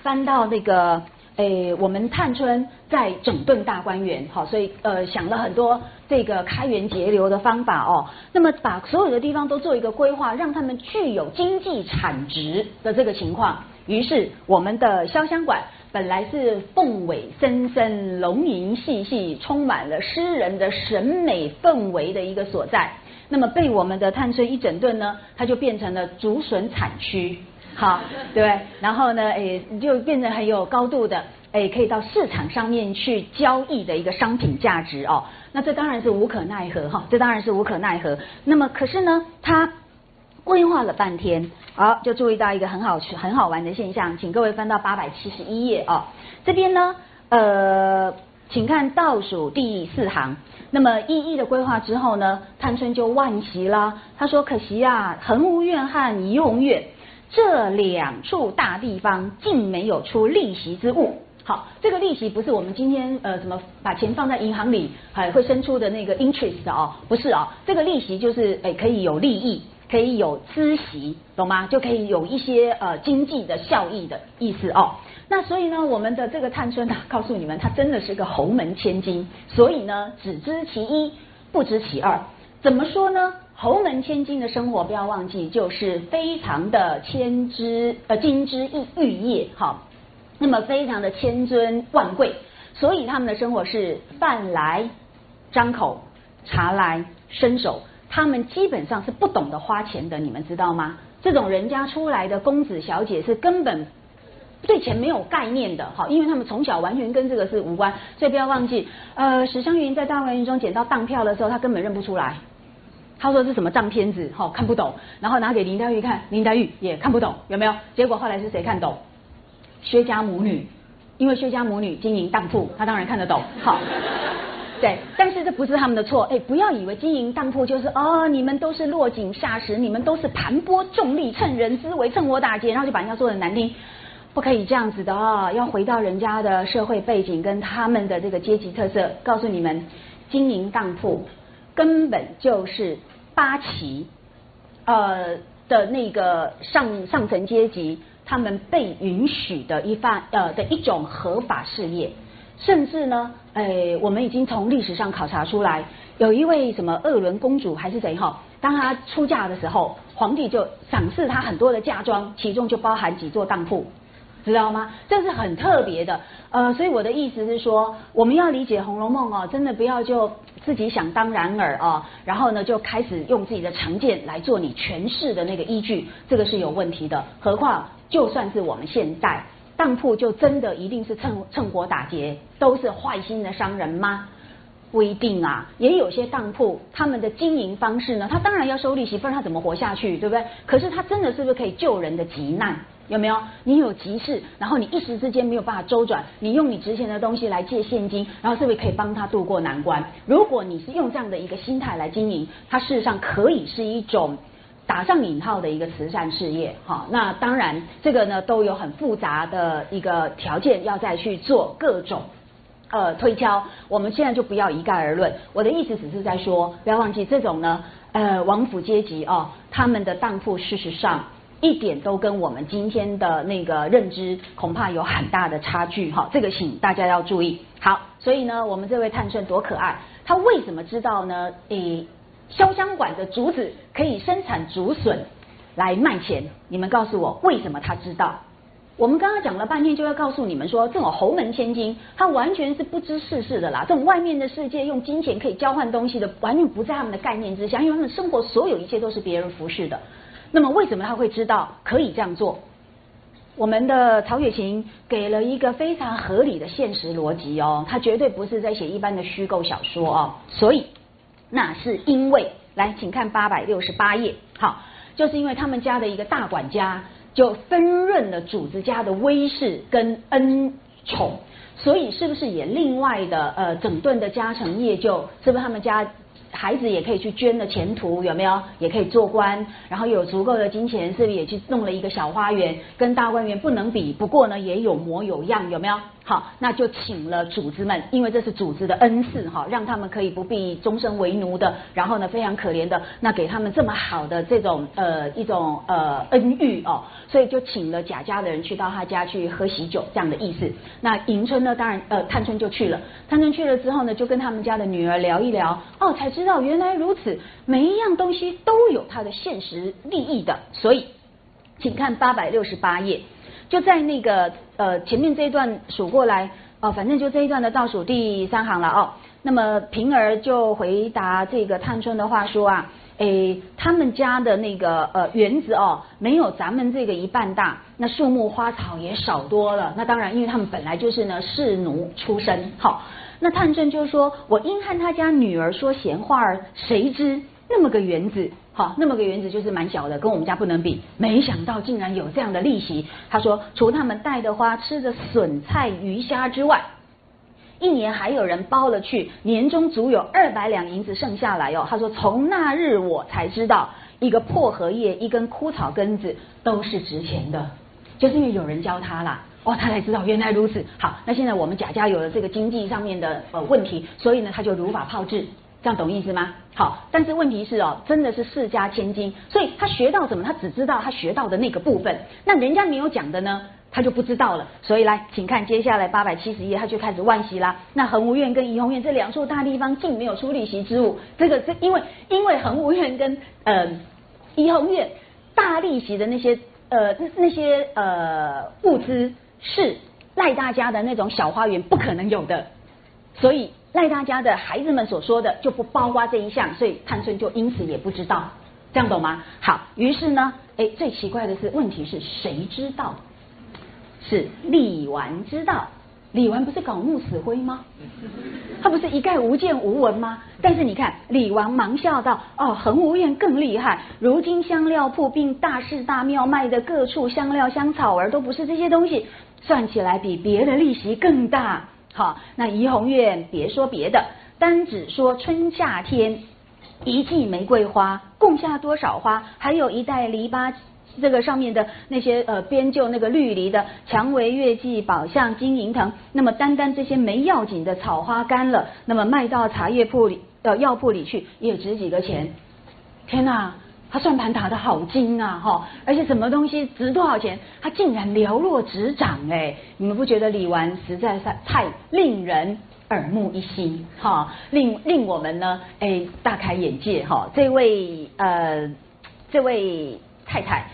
翻到那个，诶，我们探春在整顿大观园，好，所以呃想了很多这个开源节流的方法哦。那么把所有的地方都做一个规划，让他们具有经济产值的这个情况。于是我们的潇湘馆本来是凤尾森森、龙吟细细，充满了诗人的审美氛围的一个所在。那么被我们的探春一整顿呢，它就变成了竹笋产区，好，对然后呢，诶，就变成很有高度的，诶，可以到市场上面去交易的一个商品价值哦。那这当然是无可奈何哈，这当然是无可奈何。那么可是呢，它规划了半天，好，就注意到一个很好很好玩的现象，请各位翻到八百七十一页哦。这边呢，呃，请看倒数第四行。那么一一的规划之后呢，探春就惋惜啦。他说：“可惜啊，恒芜苑和怡红院这两处大地方，竟没有出利息之物。好，这个利息不是我们今天呃什么把钱放在银行里还会生出的那个 interest 哦，不是哦，这个利息就是诶可以有利益，可以有孳息，懂吗？就可以有一些呃经济的效益的意思哦。”那所以呢，我们的这个探春呢，告诉你们，她真的是个侯门千金。所以呢，只知其一，不知其二。怎么说呢？侯门千金的生活，不要忘记，就是非常的千枝呃金枝玉玉叶，好，那么非常的千尊万贵。所以他们的生活是饭来张口，茶来伸手，他们基本上是不懂得花钱的，你们知道吗？这种人家出来的公子小姐是根本。对钱没有概念的，好，因为他们从小完全跟这个是无关，所以不要忘记，呃，史湘云在大观园中捡到当票的时候，他根本认不出来，他说是什么账片子，好看不懂，然后拿给林黛玉看，林黛玉也看不懂，有没有？结果后来是谁看懂？薛家母女，因为薛家母女经营当铺，他当然看得懂，好，对，但是这不是他们的错，哎，不要以为经营当铺就是哦，你们都是落井下石，你们都是盘剥重利，趁人之危，趁火打劫，然后就把人家说的难听。不可以这样子的啊！要回到人家的社会背景跟他们的这个阶级特色，告诉你们，经营当铺根本就是八旗呃的那个上上层阶级他们被允许的一番呃的一种合法事业，甚至呢，诶，我们已经从历史上考察出来，有一位什么鄂伦公主还是谁哈，当她出嫁的时候，皇帝就赏赐她很多的嫁妆，其中就包含几座当铺。知道吗？这是很特别的，呃，所以我的意思是说，我们要理解《红楼梦》哦，真的不要就自己想当然耳啊，然后呢就开始用自己的成见来做你诠释的那个依据，这个是有问题的。何况就算是我们现在当铺就真的一定是趁趁火打劫，都是坏心的商人吗？不一定啊，也有些当铺他们的经营方式呢，他当然要收利息，不然他怎么活下去，对不对？可是他真的是不是可以救人的急难？有没有？你有急事，然后你一时之间没有办法周转，你用你值钱的东西来借现金，然后是不是可以帮他渡过难关？如果你是用这样的一个心态来经营，它事实上可以是一种打上引号的一个慈善事业。好，那当然这个呢都有很复杂的一个条件要再去做各种。呃，推敲，我们现在就不要一概而论。我的意思只是在说，不要忘记这种呢，呃，王府阶级哦，他们的当铺事实上一点都跟我们今天的那个认知恐怕有很大的差距哈。这个请大家要注意。好，所以呢，我们这位探春多可爱，他为什么知道呢？诶，潇湘馆的竹子可以生产竹笋来卖钱？你们告诉我，为什么他知道？我们刚刚讲了半天，就要告诉你们说，这种侯门千金，他完全是不知世事的啦。这种外面的世界用金钱可以交换东西的，完全不在他们的概念之下，因为他们生活所有一切都是别人服侍的。那么为什么他会知道可以这样做？我们的曹雪芹给了一个非常合理的现实逻辑哦，他绝对不是在写一般的虚构小说哦。所以那是因为，来，请看八百六十八页，好，就是因为他们家的一个大管家。就分润了主子家的威势跟恩宠，所以是不是也另外的呃整顿的家成业就是不是他们家？孩子也可以去捐的前途有没有？也可以做官，然后有足够的金钱，是不是也去弄了一个小花园？跟大观园不能比，不过呢也有模有样，有没有？好，那就请了主子们，因为这是主子的恩赐哈，让他们可以不必终身为奴的。然后呢，非常可怜的，那给他们这么好的这种呃一种呃恩遇哦，所以就请了贾家的人去到他家去喝喜酒这样的意思。那迎春呢，当然呃探春就去了，探春去了之后呢，就跟他们家的女儿聊一聊哦，才知。知道原来如此，每一样东西都有它的现实利益的，所以请看八百六十八页，就在那个呃前面这一段数过来哦，反正就这一段的倒数第三行了哦。那么平儿就回答这个探春的话说啊，诶，他们家的那个呃园子哦，没有咱们这个一半大，那树木花草也少多了。那当然，因为他们本来就是呢士奴出身，好。那探春就说：“我因和他家女儿说闲话儿，谁知那么个园子，好，那么个园子就是蛮小的，跟我们家不能比。没想到竟然有这样的利息。他说，除他们带的花、吃的笋菜鱼虾之外，一年还有人包了去，年终足有二百两银子剩下来哦。他说，从那日我才知道，一个破荷叶、一根枯草根子都是值钱的，就是因为有人教他啦。”哦，他才知道原来如此。好，那现在我们贾家有了这个经济上面的呃问题，所以呢，他就如法炮制，这样懂意思吗？好，但是问题是哦，真的是世家千金，所以他学到什么？他只知道他学到的那个部分，那人家没有讲的呢，他就不知道了。所以来，请看接下来八百七十页，他就开始惋惜啦。那恒芜院跟怡红院这两处大地方竟没有出利息之物，这个这因为因为恒芜院跟呃怡红院大利息的那些呃那些呃物资。是赖大家的那种小花园不可能有的，所以赖大家的孩子们所说的就不包括这一项，所以探春就因此也不知道，这样懂吗？好，于是呢，哎，最奇怪的是，问题是谁知道？是李纨知道。李纨不是搞木死灰吗？他不是一概无见无闻吗？但是你看，李纨忙笑道：“哦，恒无院更厉害。如今香料铺并大寺大庙卖的各处香料香草儿，都不是这些东西，算起来比别的利息更大。好，那怡红院别说别的，单只说春夏天一季玫瑰花，共下多少花？还有一袋篱笆。”这个上面的那些呃编就那个绿篱的蔷薇、月季、宝相、金银藤，那么单单这些没要紧的草花干了，那么卖到茶叶铺里呃药铺里去也值几个钱。天哪，他算盘打得好精啊哈！而且什么东西值多少钱，他竟然了若指掌哎！你们不觉得李纨实在是太令人耳目一新哈？令令我们呢哎大开眼界哈！这位呃这位太太。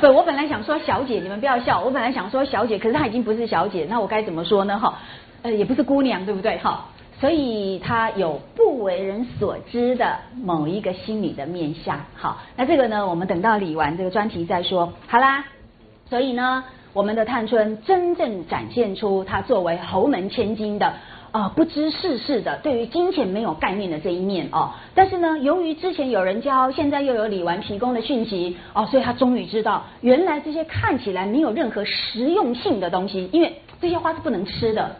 不，我本来想说小姐，你们不要笑。我本来想说小姐，可是她已经不是小姐，那我该怎么说呢？哈，呃，也不是姑娘，对不对？哈，所以他有不为人所知的某一个心理的面相。好，那这个呢，我们等到理完这个专题再说。好啦，所以呢，我们的探春真正展现出她作为侯门千金的。啊，不知世事的，对于金钱没有概念的这一面哦。但是呢，由于之前有人教，现在又有李纨提供的讯息哦，所以他终于知道，原来这些看起来没有任何实用性的东西，因为这些花是不能吃的。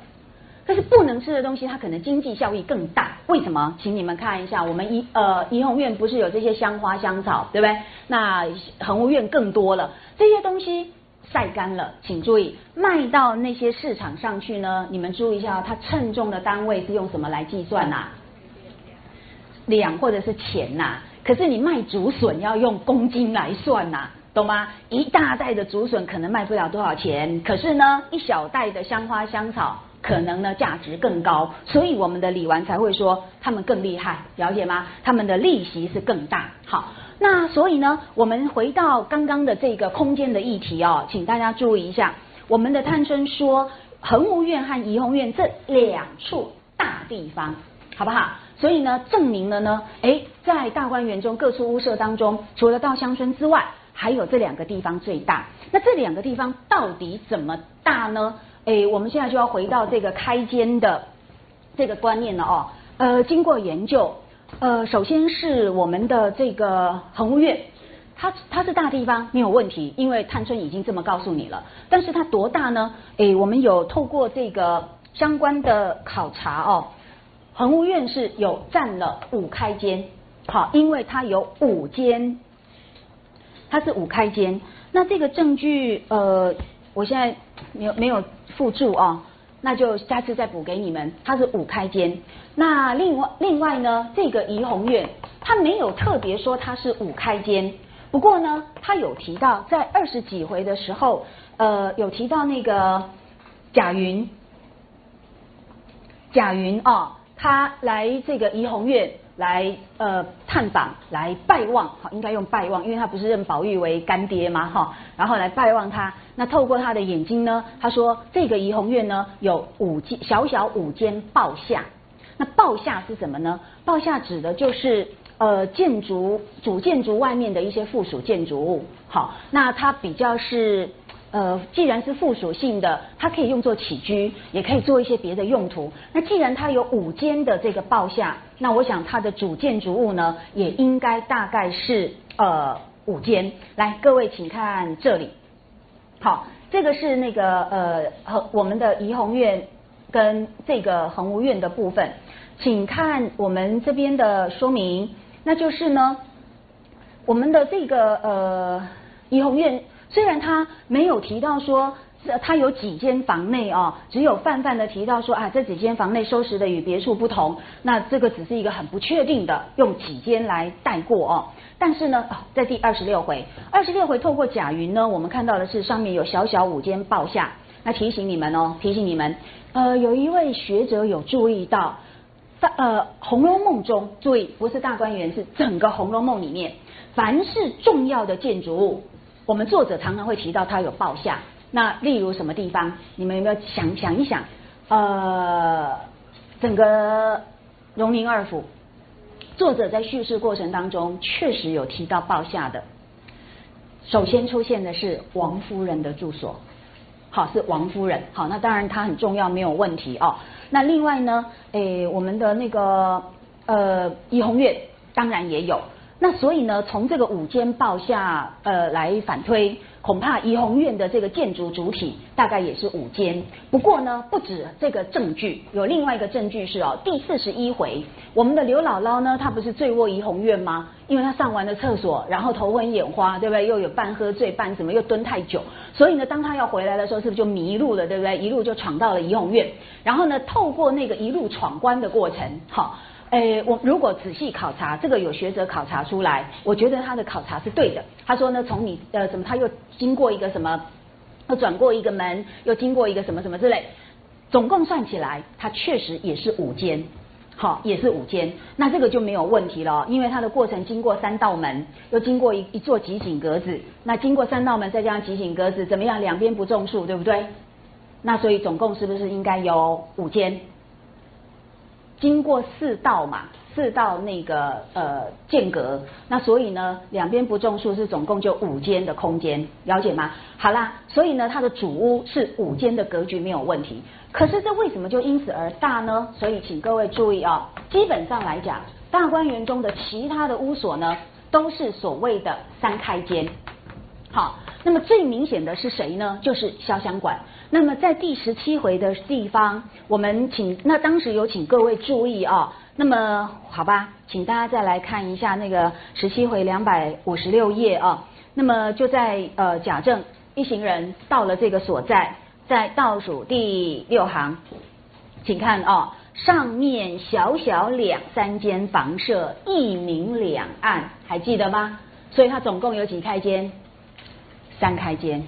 但是不能吃的东西，它可能经济效益更大。为什么？请你们看一下，我们怡呃怡红院不是有这些香花香草，对不对？那恒芜院更多了，这些东西。晒干了，请注意，卖到那些市场上去呢？你们注意一下，它称重的单位是用什么来计算呐？两或者是钱呐？可是你卖竹笋要用公斤来算呐，懂吗？一大袋的竹笋可能卖不了多少钱，可是呢，一小袋的香花香草可能呢价值更高，所以我们的李纨才会说他们更厉害，了解吗？他们的利息是更大，好。那所以呢，我们回到刚刚的这个空间的议题哦，请大家注意一下，我们的探春说恒芜院和怡红院这两处大地方，好不好？所以呢，证明了呢，哎，在大观园中各处屋舍当中，除了稻香村之外，还有这两个地方最大。那这两个地方到底怎么大呢？哎，我们现在就要回到这个开间的这个观念了哦。呃，经过研究。呃，首先是我们的这个恒务院，它它是大地方没有问题，因为探春已经这么告诉你了。但是它多大呢？诶，我们有透过这个相关的考察哦，恒务院是有占了五开间，好，因为它有五间，它是五开间。那这个证据呃，我现在没有没有附注哦。那就下次再补给你们，它是五开间。那另外另外呢，这个怡红院，它没有特别说它是五开间。不过呢，它有提到在二十几回的时候，呃，有提到那个贾云，贾云哦，他来这个怡红院。来呃探访，来拜望，好，应该用拜望，因为他不是认宝玉为干爹吗？哈，然后来拜望他。那透过他的眼睛呢，他说这个怡红院呢有五间小小五间报下。那报下是什么呢？报下指的就是呃建筑主建筑外面的一些附属建筑物。好，那它比较是。呃，既然是附属性的，它可以用作起居，也可以做一些别的用途。那既然它有五间的这个报下，那我想它的主建筑物呢，也应该大概是呃五间。来，各位请看这里，好，这个是那个呃和我们的怡红院跟这个恒芜院的部分，请看我们这边的说明，那就是呢，我们的这个呃怡红院。虽然他没有提到说，他有几间房内哦，只有泛泛的提到说啊，这几间房内收拾的与别处不同。那这个只是一个很不确定的，用几间来带过哦。但是呢，在第二十六回，二十六回透过贾云呢，我们看到的是上面有小小五间报下。那提醒你们哦，提醒你们，呃，有一位学者有注意到，在呃《红楼梦》中，注意不是大观园，是整个《红楼梦》里面，凡是重要的建筑物。我们作者常常会提到他有报下，那例如什么地方？你们有没有想想一想？呃，整个荣宁二府，作者在叙事过程当中确实有提到报下的。首先出现的是王夫人的住所，好是王夫人，好那当然她很重要没有问题哦。那另外呢，诶我们的那个呃怡红院当然也有。那所以呢，从这个五间报下呃来反推，恐怕怡红院的这个建筑主体大概也是五间。不过呢，不止这个证据，有另外一个证据是哦，第四十一回，我们的刘姥姥呢，她不是醉卧怡红院吗？因为她上完了厕所，然后头昏眼花，对不对？又有半喝醉半什么，又蹲太久，所以呢，当她要回来的时候，是不是就迷路了，对不对？一路就闯到了怡红院，然后呢，透过那个一路闯关的过程，好。诶，我如果仔细考察，这个有学者考察出来，我觉得他的考察是对的。他说呢，从你呃什么，他又经过一个什么，又转过一个门，又经过一个什么什么之类，总共算起来，它确实也是五间，好，也是五间。那这个就没有问题了，因为它的过程经过三道门，又经过一一座集景格子，那经过三道门再加上集景格子，怎么样？两边不种树，对不对？那所以总共是不是应该有五间？经过四道嘛，四道那个呃间隔，那所以呢两边不种树是总共就五间的空间，了解吗？好啦，所以呢它的主屋是五间的格局没有问题，可是这为什么就因此而大呢？所以请各位注意啊，基本上来讲，大观园中的其他的屋所呢都是所谓的三开间。好，那么最明显的是谁呢？就是潇湘馆。那么在第十七回的地方，我们请那当时有请各位注意啊。那么好吧，请大家再来看一下那个十七回两百五十六页啊。那么就在呃贾政一行人到了这个所在，在倒数第六行，请看啊，上面小小两三间房舍，一明两暗，还记得吗？所以它总共有几开间？三开间，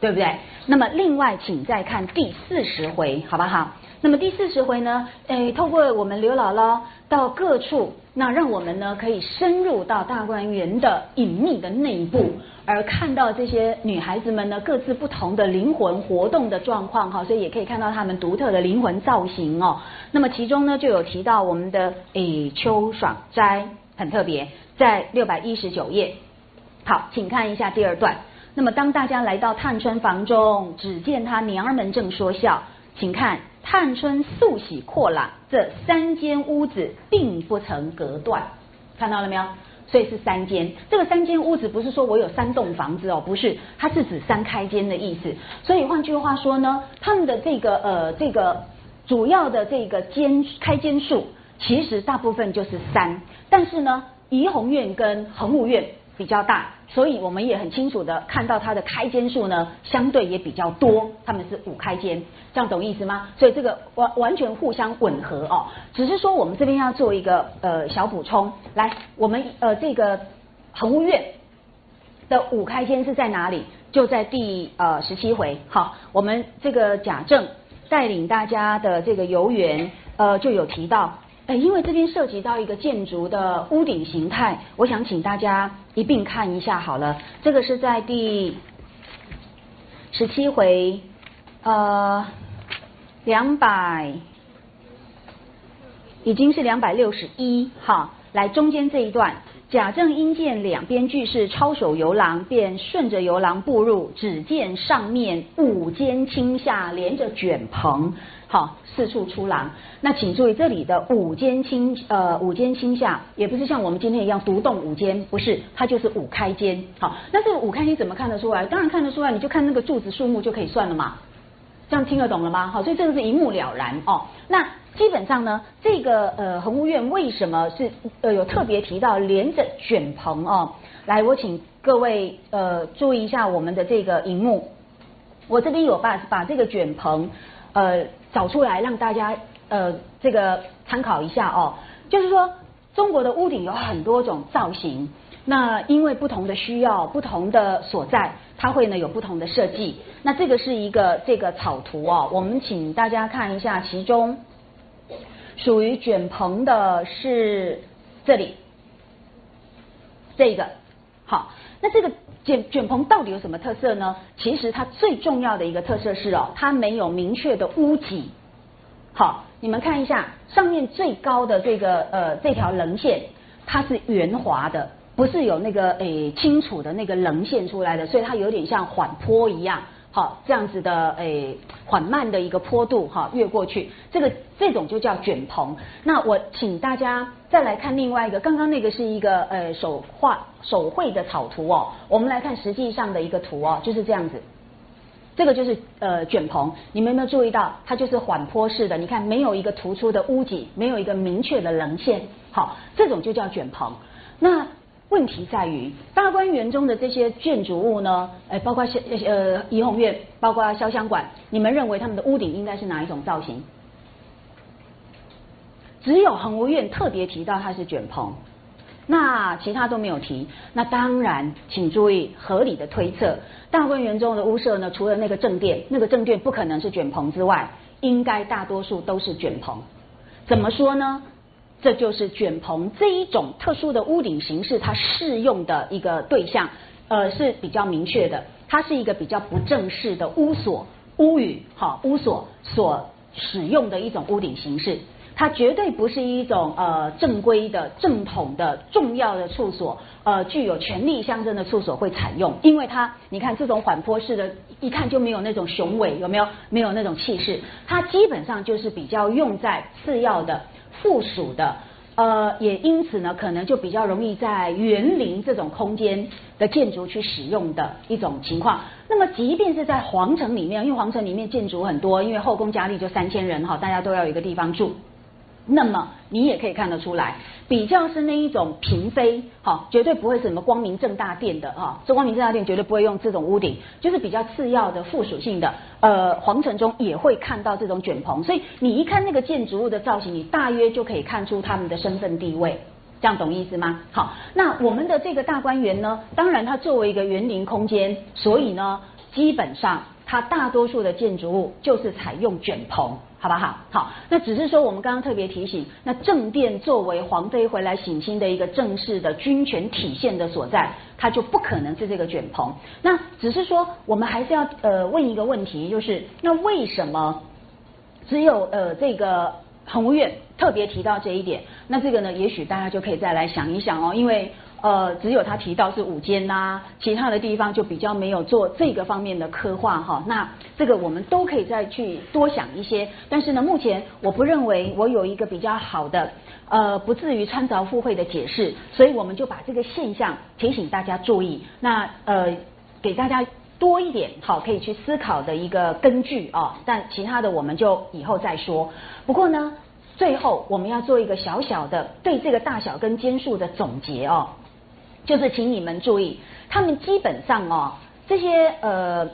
对不对？那么另外，请再看第四十回，好不好？那么第四十回呢？诶，透过我们刘姥姥到各处，那让我们呢可以深入到大观园的隐秘的内部，而看到这些女孩子们呢各自不同的灵魂活动的状况哈，所以也可以看到她们独特的灵魂造型哦。那么其中呢就有提到我们的诶秋爽斋很特别，在六百一十九页。好，请看一下第二段。那么，当大家来到探春房中，只见她娘儿们正说笑。请看，探春素喜阔朗，这三间屋子并不曾隔断，看到了没有？所以是三间。这个三间屋子不是说我有三栋房子哦，不是，它是指三开间的意思。所以换句话说呢，他们的这个呃这个主要的这个间开间数，其实大部分就是三。但是呢，怡红院跟恒芜院。比较大，所以我们也很清楚的看到它的开间数呢，相对也比较多，他们是五开间，这样懂意思吗？所以这个完完全互相吻合哦，只是说我们这边要做一个呃小补充，来，我们呃这个恒芜院的五开间是在哪里？就在第呃十七回，好，我们这个贾政带领大家的这个游园，呃就有提到。哎，因为这边涉及到一个建筑的屋顶形态，我想请大家一并看一下好了。这个是在第十七回，呃，两百，已经是两百六十一，哈，来中间这一段，贾政因见两边俱是抄手游廊，便顺着游廊步入，只见上面五间青下连着卷棚。好，四处出廊。那请注意，这里的五间青呃五间青下，也不是像我们今天一样独栋五间，不是，它就是五开间。好，那这个五开间怎么看得出来？当然看得出来，你就看那个柱子数目就可以算了嘛。这样听得懂了吗？好，所以这个是一目了然哦。那基本上呢，这个呃恒务院为什么是呃有特别提到连着卷棚哦？来，我请各位呃注意一下我们的这个荧幕，我这边有把把这个卷棚呃。找出来让大家呃这个参考一下哦，就是说中国的屋顶有很多种造型，那因为不同的需要、不同的所在，它会呢有不同的设计。那这个是一个这个草图哦，我们请大家看一下，其中属于卷棚的是这里这个好，那这个。卷卷棚到底有什么特色呢？其实它最重要的一个特色是哦，它没有明确的屋脊。好，你们看一下上面最高的这个呃这条棱线，它是圆滑的，不是有那个诶清楚的那个棱线出来的，所以它有点像缓坡一样。好，这样子的诶缓慢的一个坡度哈，越过去，这个这种就叫卷棚。那我请大家再来看另外一个，刚刚那个是一个呃手画手绘的草图哦，我们来看实际上的一个图哦，就是这样子，这个就是呃卷棚，你们有没有注意到，它就是缓坡式的？你看没有一个突出的屋脊，没有一个明确的棱线，好，这种就叫卷棚。那问题在于大观园中的这些建筑物呢，哎，包括呃怡红院，包括潇湘馆，你们认为他们的屋顶应该是哪一种造型？只有恒芜院特别提到它是卷棚，那其他都没有提。那当然，请注意合理的推测，大观园中的屋舍呢，除了那个正殿，那个正殿不可能是卷棚之外，应该大多数都是卷棚。怎么说呢？这就是卷棚这一种特殊的屋顶形式，它适用的一个对象，呃是比较明确的。它是一个比较不正式的屋所、屋宇，好屋所所使用的一种屋顶形式。它绝对不是一种呃正规的、正统的、重要的处所，呃，具有权力象征的处所会采用，因为它，你看这种缓坡式的，一看就没有那种雄伟，有没有？没有那种气势，它基本上就是比较用在次要的、附属的。呃，也因此呢，可能就比较容易在园林这种空间的建筑去使用的一种情况。那么，即便是在皇城里面，因为皇城里面建筑很多，因为后宫佳丽就三千人哈，大家都要有一个地方住。那么你也可以看得出来，比较是那一种嫔妃，哈，绝对不会是什么光明正大殿的哈，这光明正大殿绝对不会用这种屋顶，就是比较次要的附属性的，呃，皇城中也会看到这种卷棚，所以你一看那个建筑物的造型，你大约就可以看出他们的身份地位，这样懂意思吗？好，那我们的这个大观园呢，当然它作为一个园林空间，所以呢，基本上它大多数的建筑物就是采用卷棚。好不好？好，那只是说我们刚刚特别提醒，那正殿作为皇妃回来省亲的一个正式的军权体现的所在，它就不可能是这个卷棚。那只是说，我们还是要呃问一个问题，就是那为什么只有呃这个恒务院特别提到这一点？那这个呢，也许大家就可以再来想一想哦，因为。呃，只有他提到是五间呐，其他的地方就比较没有做这个方面的刻画哈。那这个我们都可以再去多想一些。但是呢，目前我不认为我有一个比较好的呃，不至于参照附会的解释，所以我们就把这个现象提醒大家注意。那呃，给大家多一点好可以去思考的一个根据啊。但其他的我们就以后再说。不过呢，最后我们要做一个小小的对这个大小跟间数的总结哦。就是请你们注意，他们基本上哦，这些呃，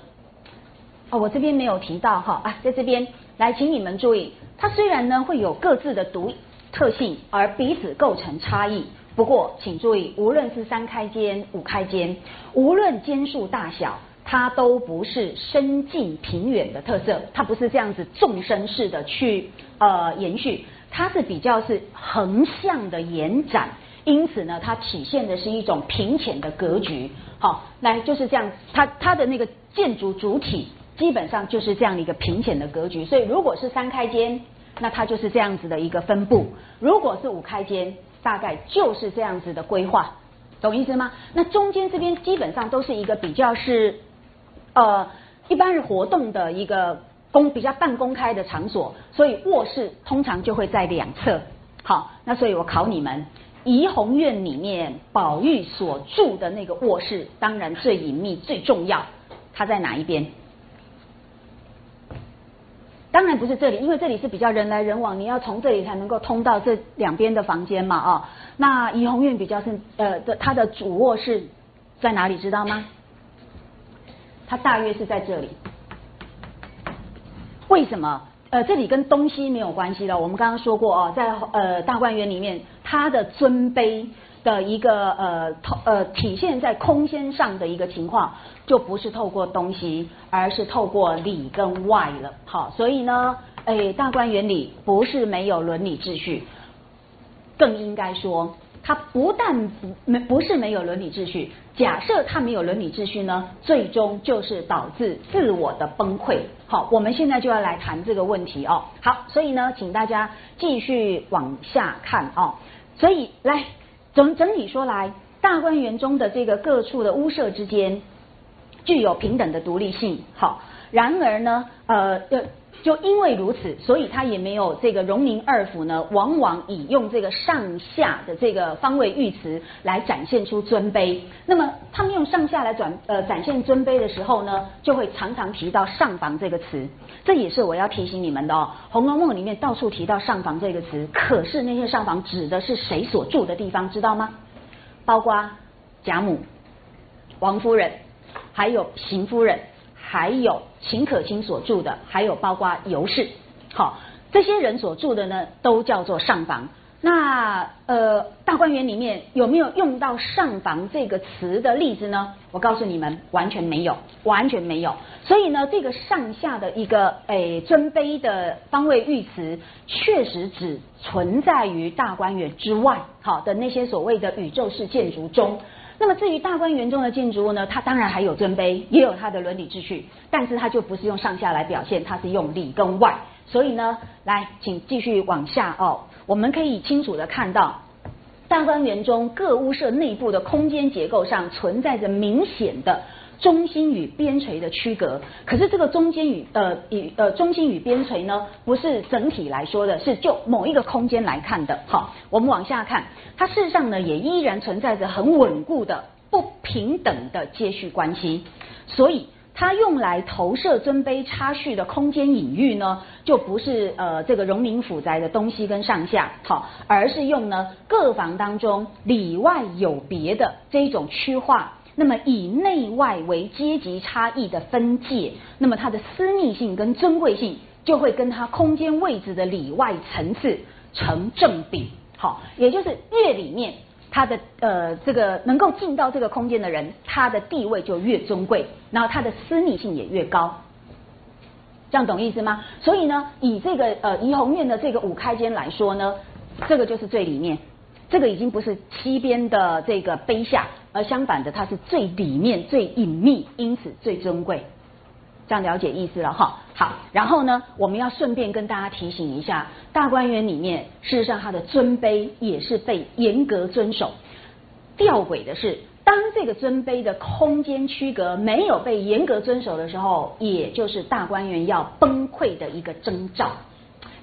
哦，我这边没有提到哈啊，在这边来，请你们注意，它虽然呢会有各自的独特性，而彼此构成差异。不过，请注意，无论是三开间、五开间，无论间数大小，它都不是深近平远的特色，它不是这样子纵深式的去呃延续，它是比较是横向的延展。因此呢，它体现的是一种平浅的格局。好，来就是这样，它它的那个建筑主体基本上就是这样的一个平浅的格局。所以如果是三开间，那它就是这样子的一个分布；如果是五开间，大概就是这样子的规划，懂意思吗？那中间这边基本上都是一个比较是呃，一般是活动的一个公比较半公开的场所，所以卧室通常就会在两侧。好，那所以我考你们。怡红院里面，宝玉所住的那个卧室，当然最隐秘、最重要。它在哪一边？当然不是这里，因为这里是比较人来人往，你要从这里才能够通到这两边的房间嘛啊。那怡红院比较是呃的，它的主卧室在哪里？知道吗？它大约是在这里。为什么？呃，这里跟东西没有关系了。我们刚刚说过哦，在呃大观园里面。他的尊卑的一个呃透呃体现在空间上的一个情况，就不是透过东西，而是透过里跟外了。好，所以呢，哎，大观园里不是没有伦理秩序，更应该说，它不但不没不是没有伦理秩序。假设他没有伦理秩序呢，最终就是导致自我的崩溃。好，我们现在就要来谈这个问题哦。好，所以呢，请大家继续往下看哦。所以，来整整体说来，大观园中的这个各处的屋舍之间具有平等的独立性。好，然而呢，呃，就因为如此，所以他也没有这个荣宁二府呢，往往以用这个上下的这个方位御词来展现出尊卑。那么，他们用上下来转呃展现尊卑的时候呢，就会常常提到上房这个词。这也是我要提醒你们的哦，《红楼梦》里面到处提到上房这个词，可是那些上房指的是谁所住的地方，知道吗？包括贾母、王夫人，还有邢夫人，还有秦可卿所住的，还有包括尤氏，好，这些人所住的呢，都叫做上房。那呃，大观园里面有没有用到上房这个词的例子呢？我告诉你们，完全没有，完全没有。所以呢，这个上下的一个诶尊卑的方位御词，确实只存在于大观园之外，好的那些所谓的宇宙式建筑中。那么至于大观园中的建筑物呢，它当然还有尊卑，也有它的伦理秩序，但是它就不是用上下来表现，它是用里跟外。所以呢，来，请继续往下哦，我们可以清楚的看到。大观园中各屋舍内部的空间结构上存在着明显的中心与边陲的区隔，可是这个中间与呃与呃中心与边陲呢，不是整体来说的，是就某一个空间来看的。好，我们往下看，它事实上呢也依然存在着很稳固的不平等的接续关系，所以。它用来投射尊卑差序的空间隐喻呢，就不是呃这个荣民府宅的东西跟上下，好，而是用呢各房当中里外有别的这一种区划，那么以内外为阶级差异的分界，那么它的私密性跟尊贵性就会跟它空间位置的里外层次成正比，好，也就是越里面。他的呃，这个能够进到这个空间的人，他的地位就越尊贵，然后他的私密性也越高，这样懂意思吗？所以呢，以这个呃怡红院的这个五开间来说呢，这个就是最里面，这个已经不是西边的这个碑下，而相反的，它是最里面、最隐秘，因此最尊贵。这样了解意思了哈。好，然后呢，我们要顺便跟大家提醒一下，大观园里面事实上它的尊卑也是被严格遵守。吊诡的是，当这个尊卑的空间区隔没有被严格遵守的时候，也就是大观园要崩溃的一个征兆。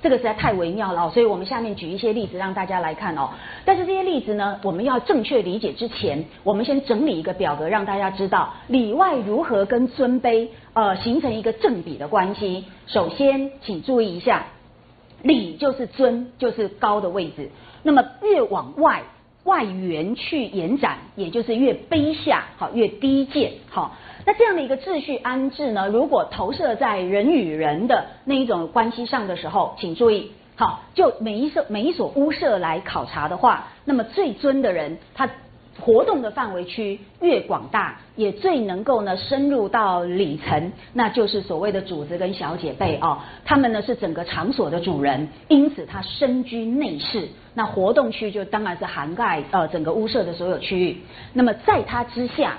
这个实在太微妙了，所以我们下面举一些例子让大家来看哦。但是这些例子呢，我们要正确理解之前，我们先整理一个表格，让大家知道里外如何跟尊卑呃形成一个正比的关系。首先，请注意一下，里就是尊，就是高的位置，那么越往外。外缘去延展，也就是越卑下，好越低贱，好。那这样的一个秩序安置呢，如果投射在人与人的那一种关系上的时候，请注意，好，就每一所每一所屋舍来考察的话，那么最尊的人，他。活动的范围区越广大，也最能够呢深入到里层，那就是所谓的主子跟小姐辈哦，他们呢是整个场所的主人，因此他身居内室，那活动区就当然是涵盖呃整个屋舍的所有区域。那么在他之下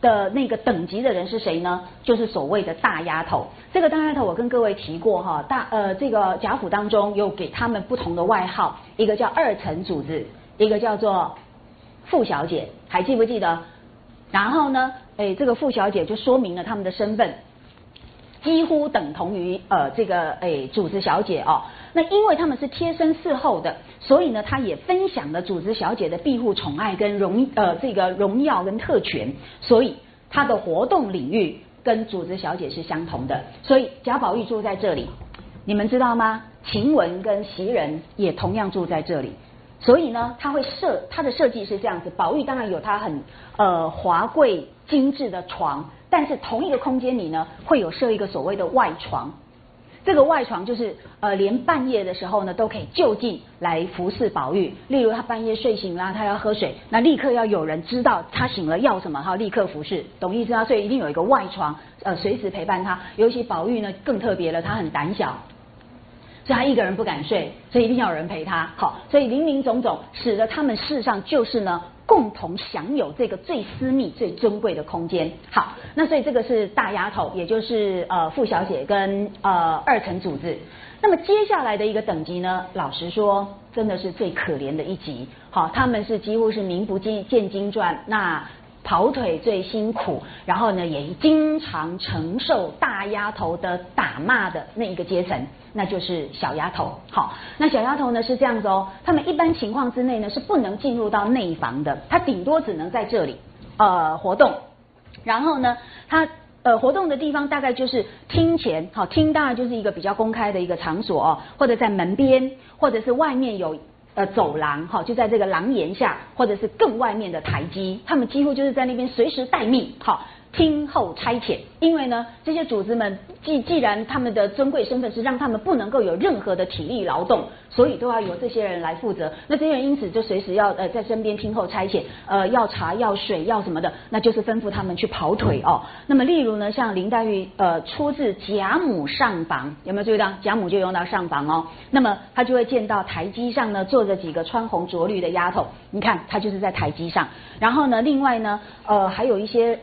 的那个等级的人是谁呢？就是所谓的大丫头。这个大丫头我跟各位提过哈，大呃这个贾府当中有给他们不同的外号，一个叫二层主子，一个叫做。傅小姐还记不记得？然后呢，哎，这个傅小姐就说明了他们的身份几乎等同于呃这个诶主子小姐哦。那因为他们是贴身侍候的，所以呢，她也分享了主子小姐的庇护宠爱跟荣呃这个荣耀跟特权，所以她的活动领域跟主子小姐是相同的。所以贾宝玉住在这里，你们知道吗？晴雯跟袭人也同样住在这里。所以呢，他会设他的设计是这样子。宝玉当然有他很呃华贵精致的床，但是同一个空间里呢，会有设一个所谓的外床。这个外床就是呃，连半夜的时候呢，都可以就近来服侍宝玉。例如他半夜睡醒啦，他要喝水，那立刻要有人知道他醒了要什么，哈立刻服侍，懂意思啊？所以一定有一个外床，呃，随时陪伴他。尤其宝玉呢，更特别了，他很胆小。所以他一个人不敢睡，所以一定要有人陪他。好，所以林林总总，使得他们事实上就是呢，共同享有这个最私密、最尊贵的空间。好，那所以这个是大丫头，也就是呃傅小姐跟呃二层主子。那么接下来的一个等级呢，老实说，真的是最可怜的一级。好，他们是几乎是名不见见经传，那跑腿最辛苦，然后呢也经常承受大丫头的打骂的那一个阶层。那就是小丫头，好，那小丫头呢是这样子哦，他们一般情况之内呢是不能进入到内房的，他顶多只能在这里呃活动，然后呢，他呃活动的地方大概就是厅前，好，厅当然就是一个比较公开的一个场所哦，或者在门边，或者是外面有呃走廊，哈，就在这个廊檐下，或者是更外面的台基，他们几乎就是在那边随时待命，好。听候差遣，因为呢，这些主子们既既然他们的尊贵身份是让他们不能够有任何的体力劳动，所以都要由这些人来负责。那这些人因此就随时要呃在身边听候差遣，呃要茶要水要什么的，那就是吩咐他们去跑腿哦。那么例如呢，像林黛玉呃出自贾母上房，有没有注意到贾母就用到上房哦？那么他就会见到台基上呢坐着几个穿红着绿的丫头，你看他就是在台基上。然后呢，另外呢，呃还有一些。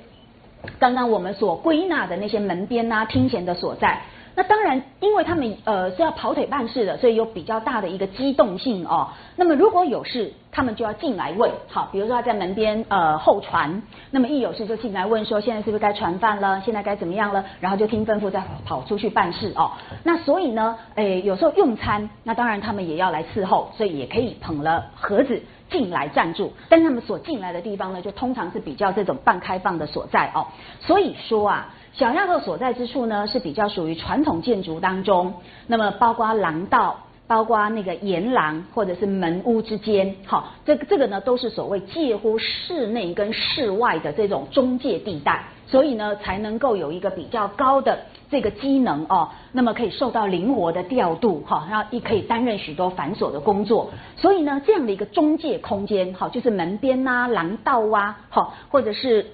刚刚我们所归纳的那些门边呐、厅前的所在，那当然，因为他们呃是要跑腿办事的，所以有比较大的一个机动性哦。那么如果有事，他们就要进来问，好，比如说他在门边呃候传，那么一有事就进来问说现在是不是该传饭了，现在该怎么样了，然后就听吩咐再跑出去办事哦。那所以呢，诶有时候用餐，那当然他们也要来伺候，所以也可以捧了盒子进来暂住，但他们所进来的地方呢，就通常是比较这种半开放的所在哦。所以说啊。小丫头所在之处呢，是比较属于传统建筑当中，那么包括廊道，包括那个檐廊或者是门屋之间，好，这这个呢都是所谓介乎室内跟室外的这种中介地带，所以呢才能够有一个比较高的这个机能哦，那么可以受到灵活的调度，哈，然后也可以担任许多繁琐的工作，所以呢这样的一个中介空间，哈，就是门边呐、廊道啊，哈，或者是。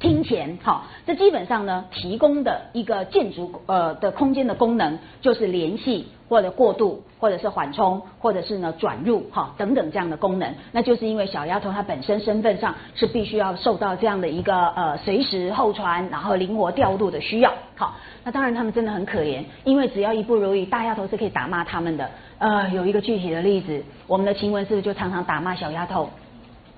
厅前，好，这基本上呢，提供的一个建筑呃的空间的功能，就是联系或者过渡，或者是缓冲，或者是呢转入，哈等等这样的功能。那就是因为小丫头她本身身份上是必须要受到这样的一个呃随时候传，然后灵活调度的需要。好，那当然他们真的很可怜，因为只要一不如意，大丫头是可以打骂他们的。呃，有一个具体的例子，我们的晴雯是不是就常常打骂小丫头？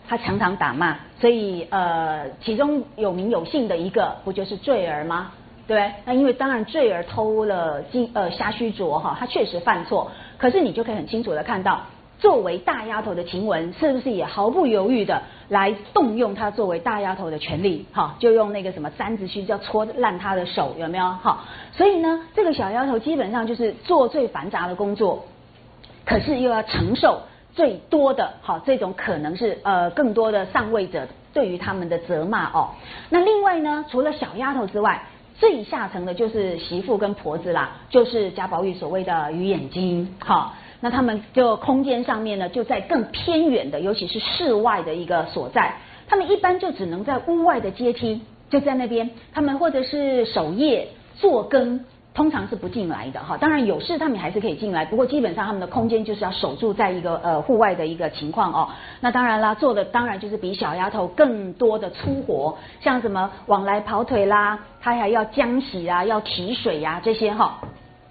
她常常打骂，所以呃，其中有名有姓的一个不就是坠儿吗？对，那因为当然坠儿偷了金呃虾须镯哈，他确实犯错，可是你就可以很清楚的看到，作为大丫头的晴雯是不是也毫不犹豫的来动用她作为大丫头的权利？哈，就用那个什么三子须要戳烂她的手，有没有？哈，所以呢，这个小丫头基本上就是做最繁杂的工作，可是又要承受。最多的哈，这种可能是呃更多的上位者对于他们的责骂哦。那另外呢，除了小丫头之外，最下层的就是媳妇跟婆子啦，就是贾宝玉所谓的鱼眼睛。好，那他们就空间上面呢，就在更偏远的，尤其是室外的一个所在，他们一般就只能在屋外的阶梯，就在那边，他们或者是守夜做羹。通常是不进来的哈，当然有事他们还是可以进来，不过基本上他们的空间就是要守住在一个呃户外的一个情况哦。那当然啦，做的当然就是比小丫头更多的粗活，像什么往来跑腿啦，他还要浆洗啊，要提水呀这些哈，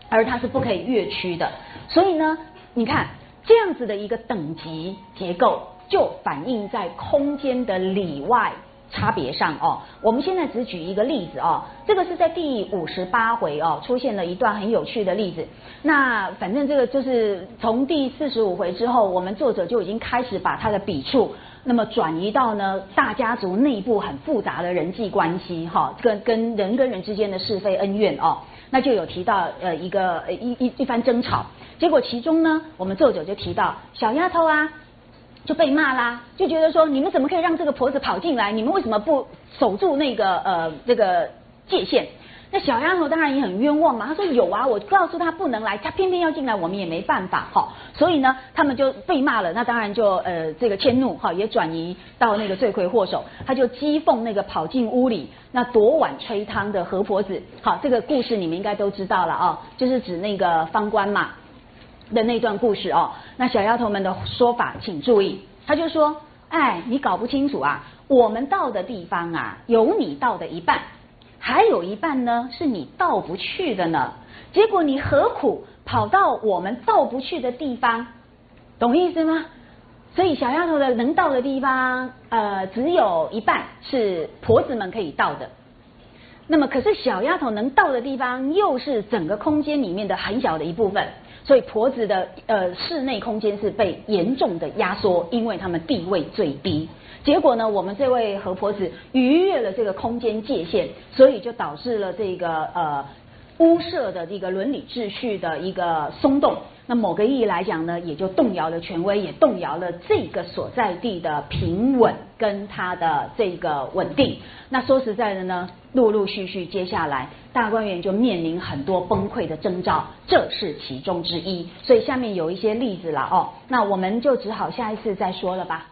而他是不可以越区的。所以呢，你看这样子的一个等级结构，就反映在空间的里外。差别上哦，我们现在只举一个例子哦，这个是在第五十八回哦出现了一段很有趣的例子。那反正这个就是从第四十五回之后，我们作者就已经开始把他的笔触那么转移到呢大家族内部很复杂的人际关系哈，跟跟人跟人之间的是非恩怨哦，那就有提到呃一个一一一番争吵，结果其中呢，我们作者就提到小丫头啊。就被骂啦，就觉得说你们怎么可以让这个婆子跑进来？你们为什么不守住那个呃这个界限？那小丫头当然也很冤枉嘛。她说有啊，我告诉她不能来，她偏偏要进来，我们也没办法哈。所以呢，他们就被骂了。那当然就呃这个迁怒哈，也转移到那个罪魁祸首，他就讥讽那个跑进屋里那夺碗吹汤的何婆子。好，这个故事你们应该都知道了啊，就是指那个方官嘛。的那段故事哦，那小丫头们的说法，请注意，他就说：“哎，你搞不清楚啊，我们到的地方啊，有你到的一半，还有一半呢是你到不去的呢。结果你何苦跑到我们到不去的地方？懂意思吗？所以小丫头的能到的地方，呃，只有一半是婆子们可以到的。那么，可是小丫头能到的地方，又是整个空间里面的很小的一部分。”所以婆子的呃室内空间是被严重的压缩，因为他们地位最低。结果呢，我们这位何婆子逾越了这个空间界限，所以就导致了这个呃屋舍的这个伦理秩序的一个松动。那某个意义来讲呢，也就动摇了权威，也动摇了这个所在地的平稳跟它的这个稳定。那说实在的呢，陆陆续续接下来大观园就面临很多崩溃的征兆，这是其中之一。所以下面有一些例子了哦，那我们就只好下一次再说了吧。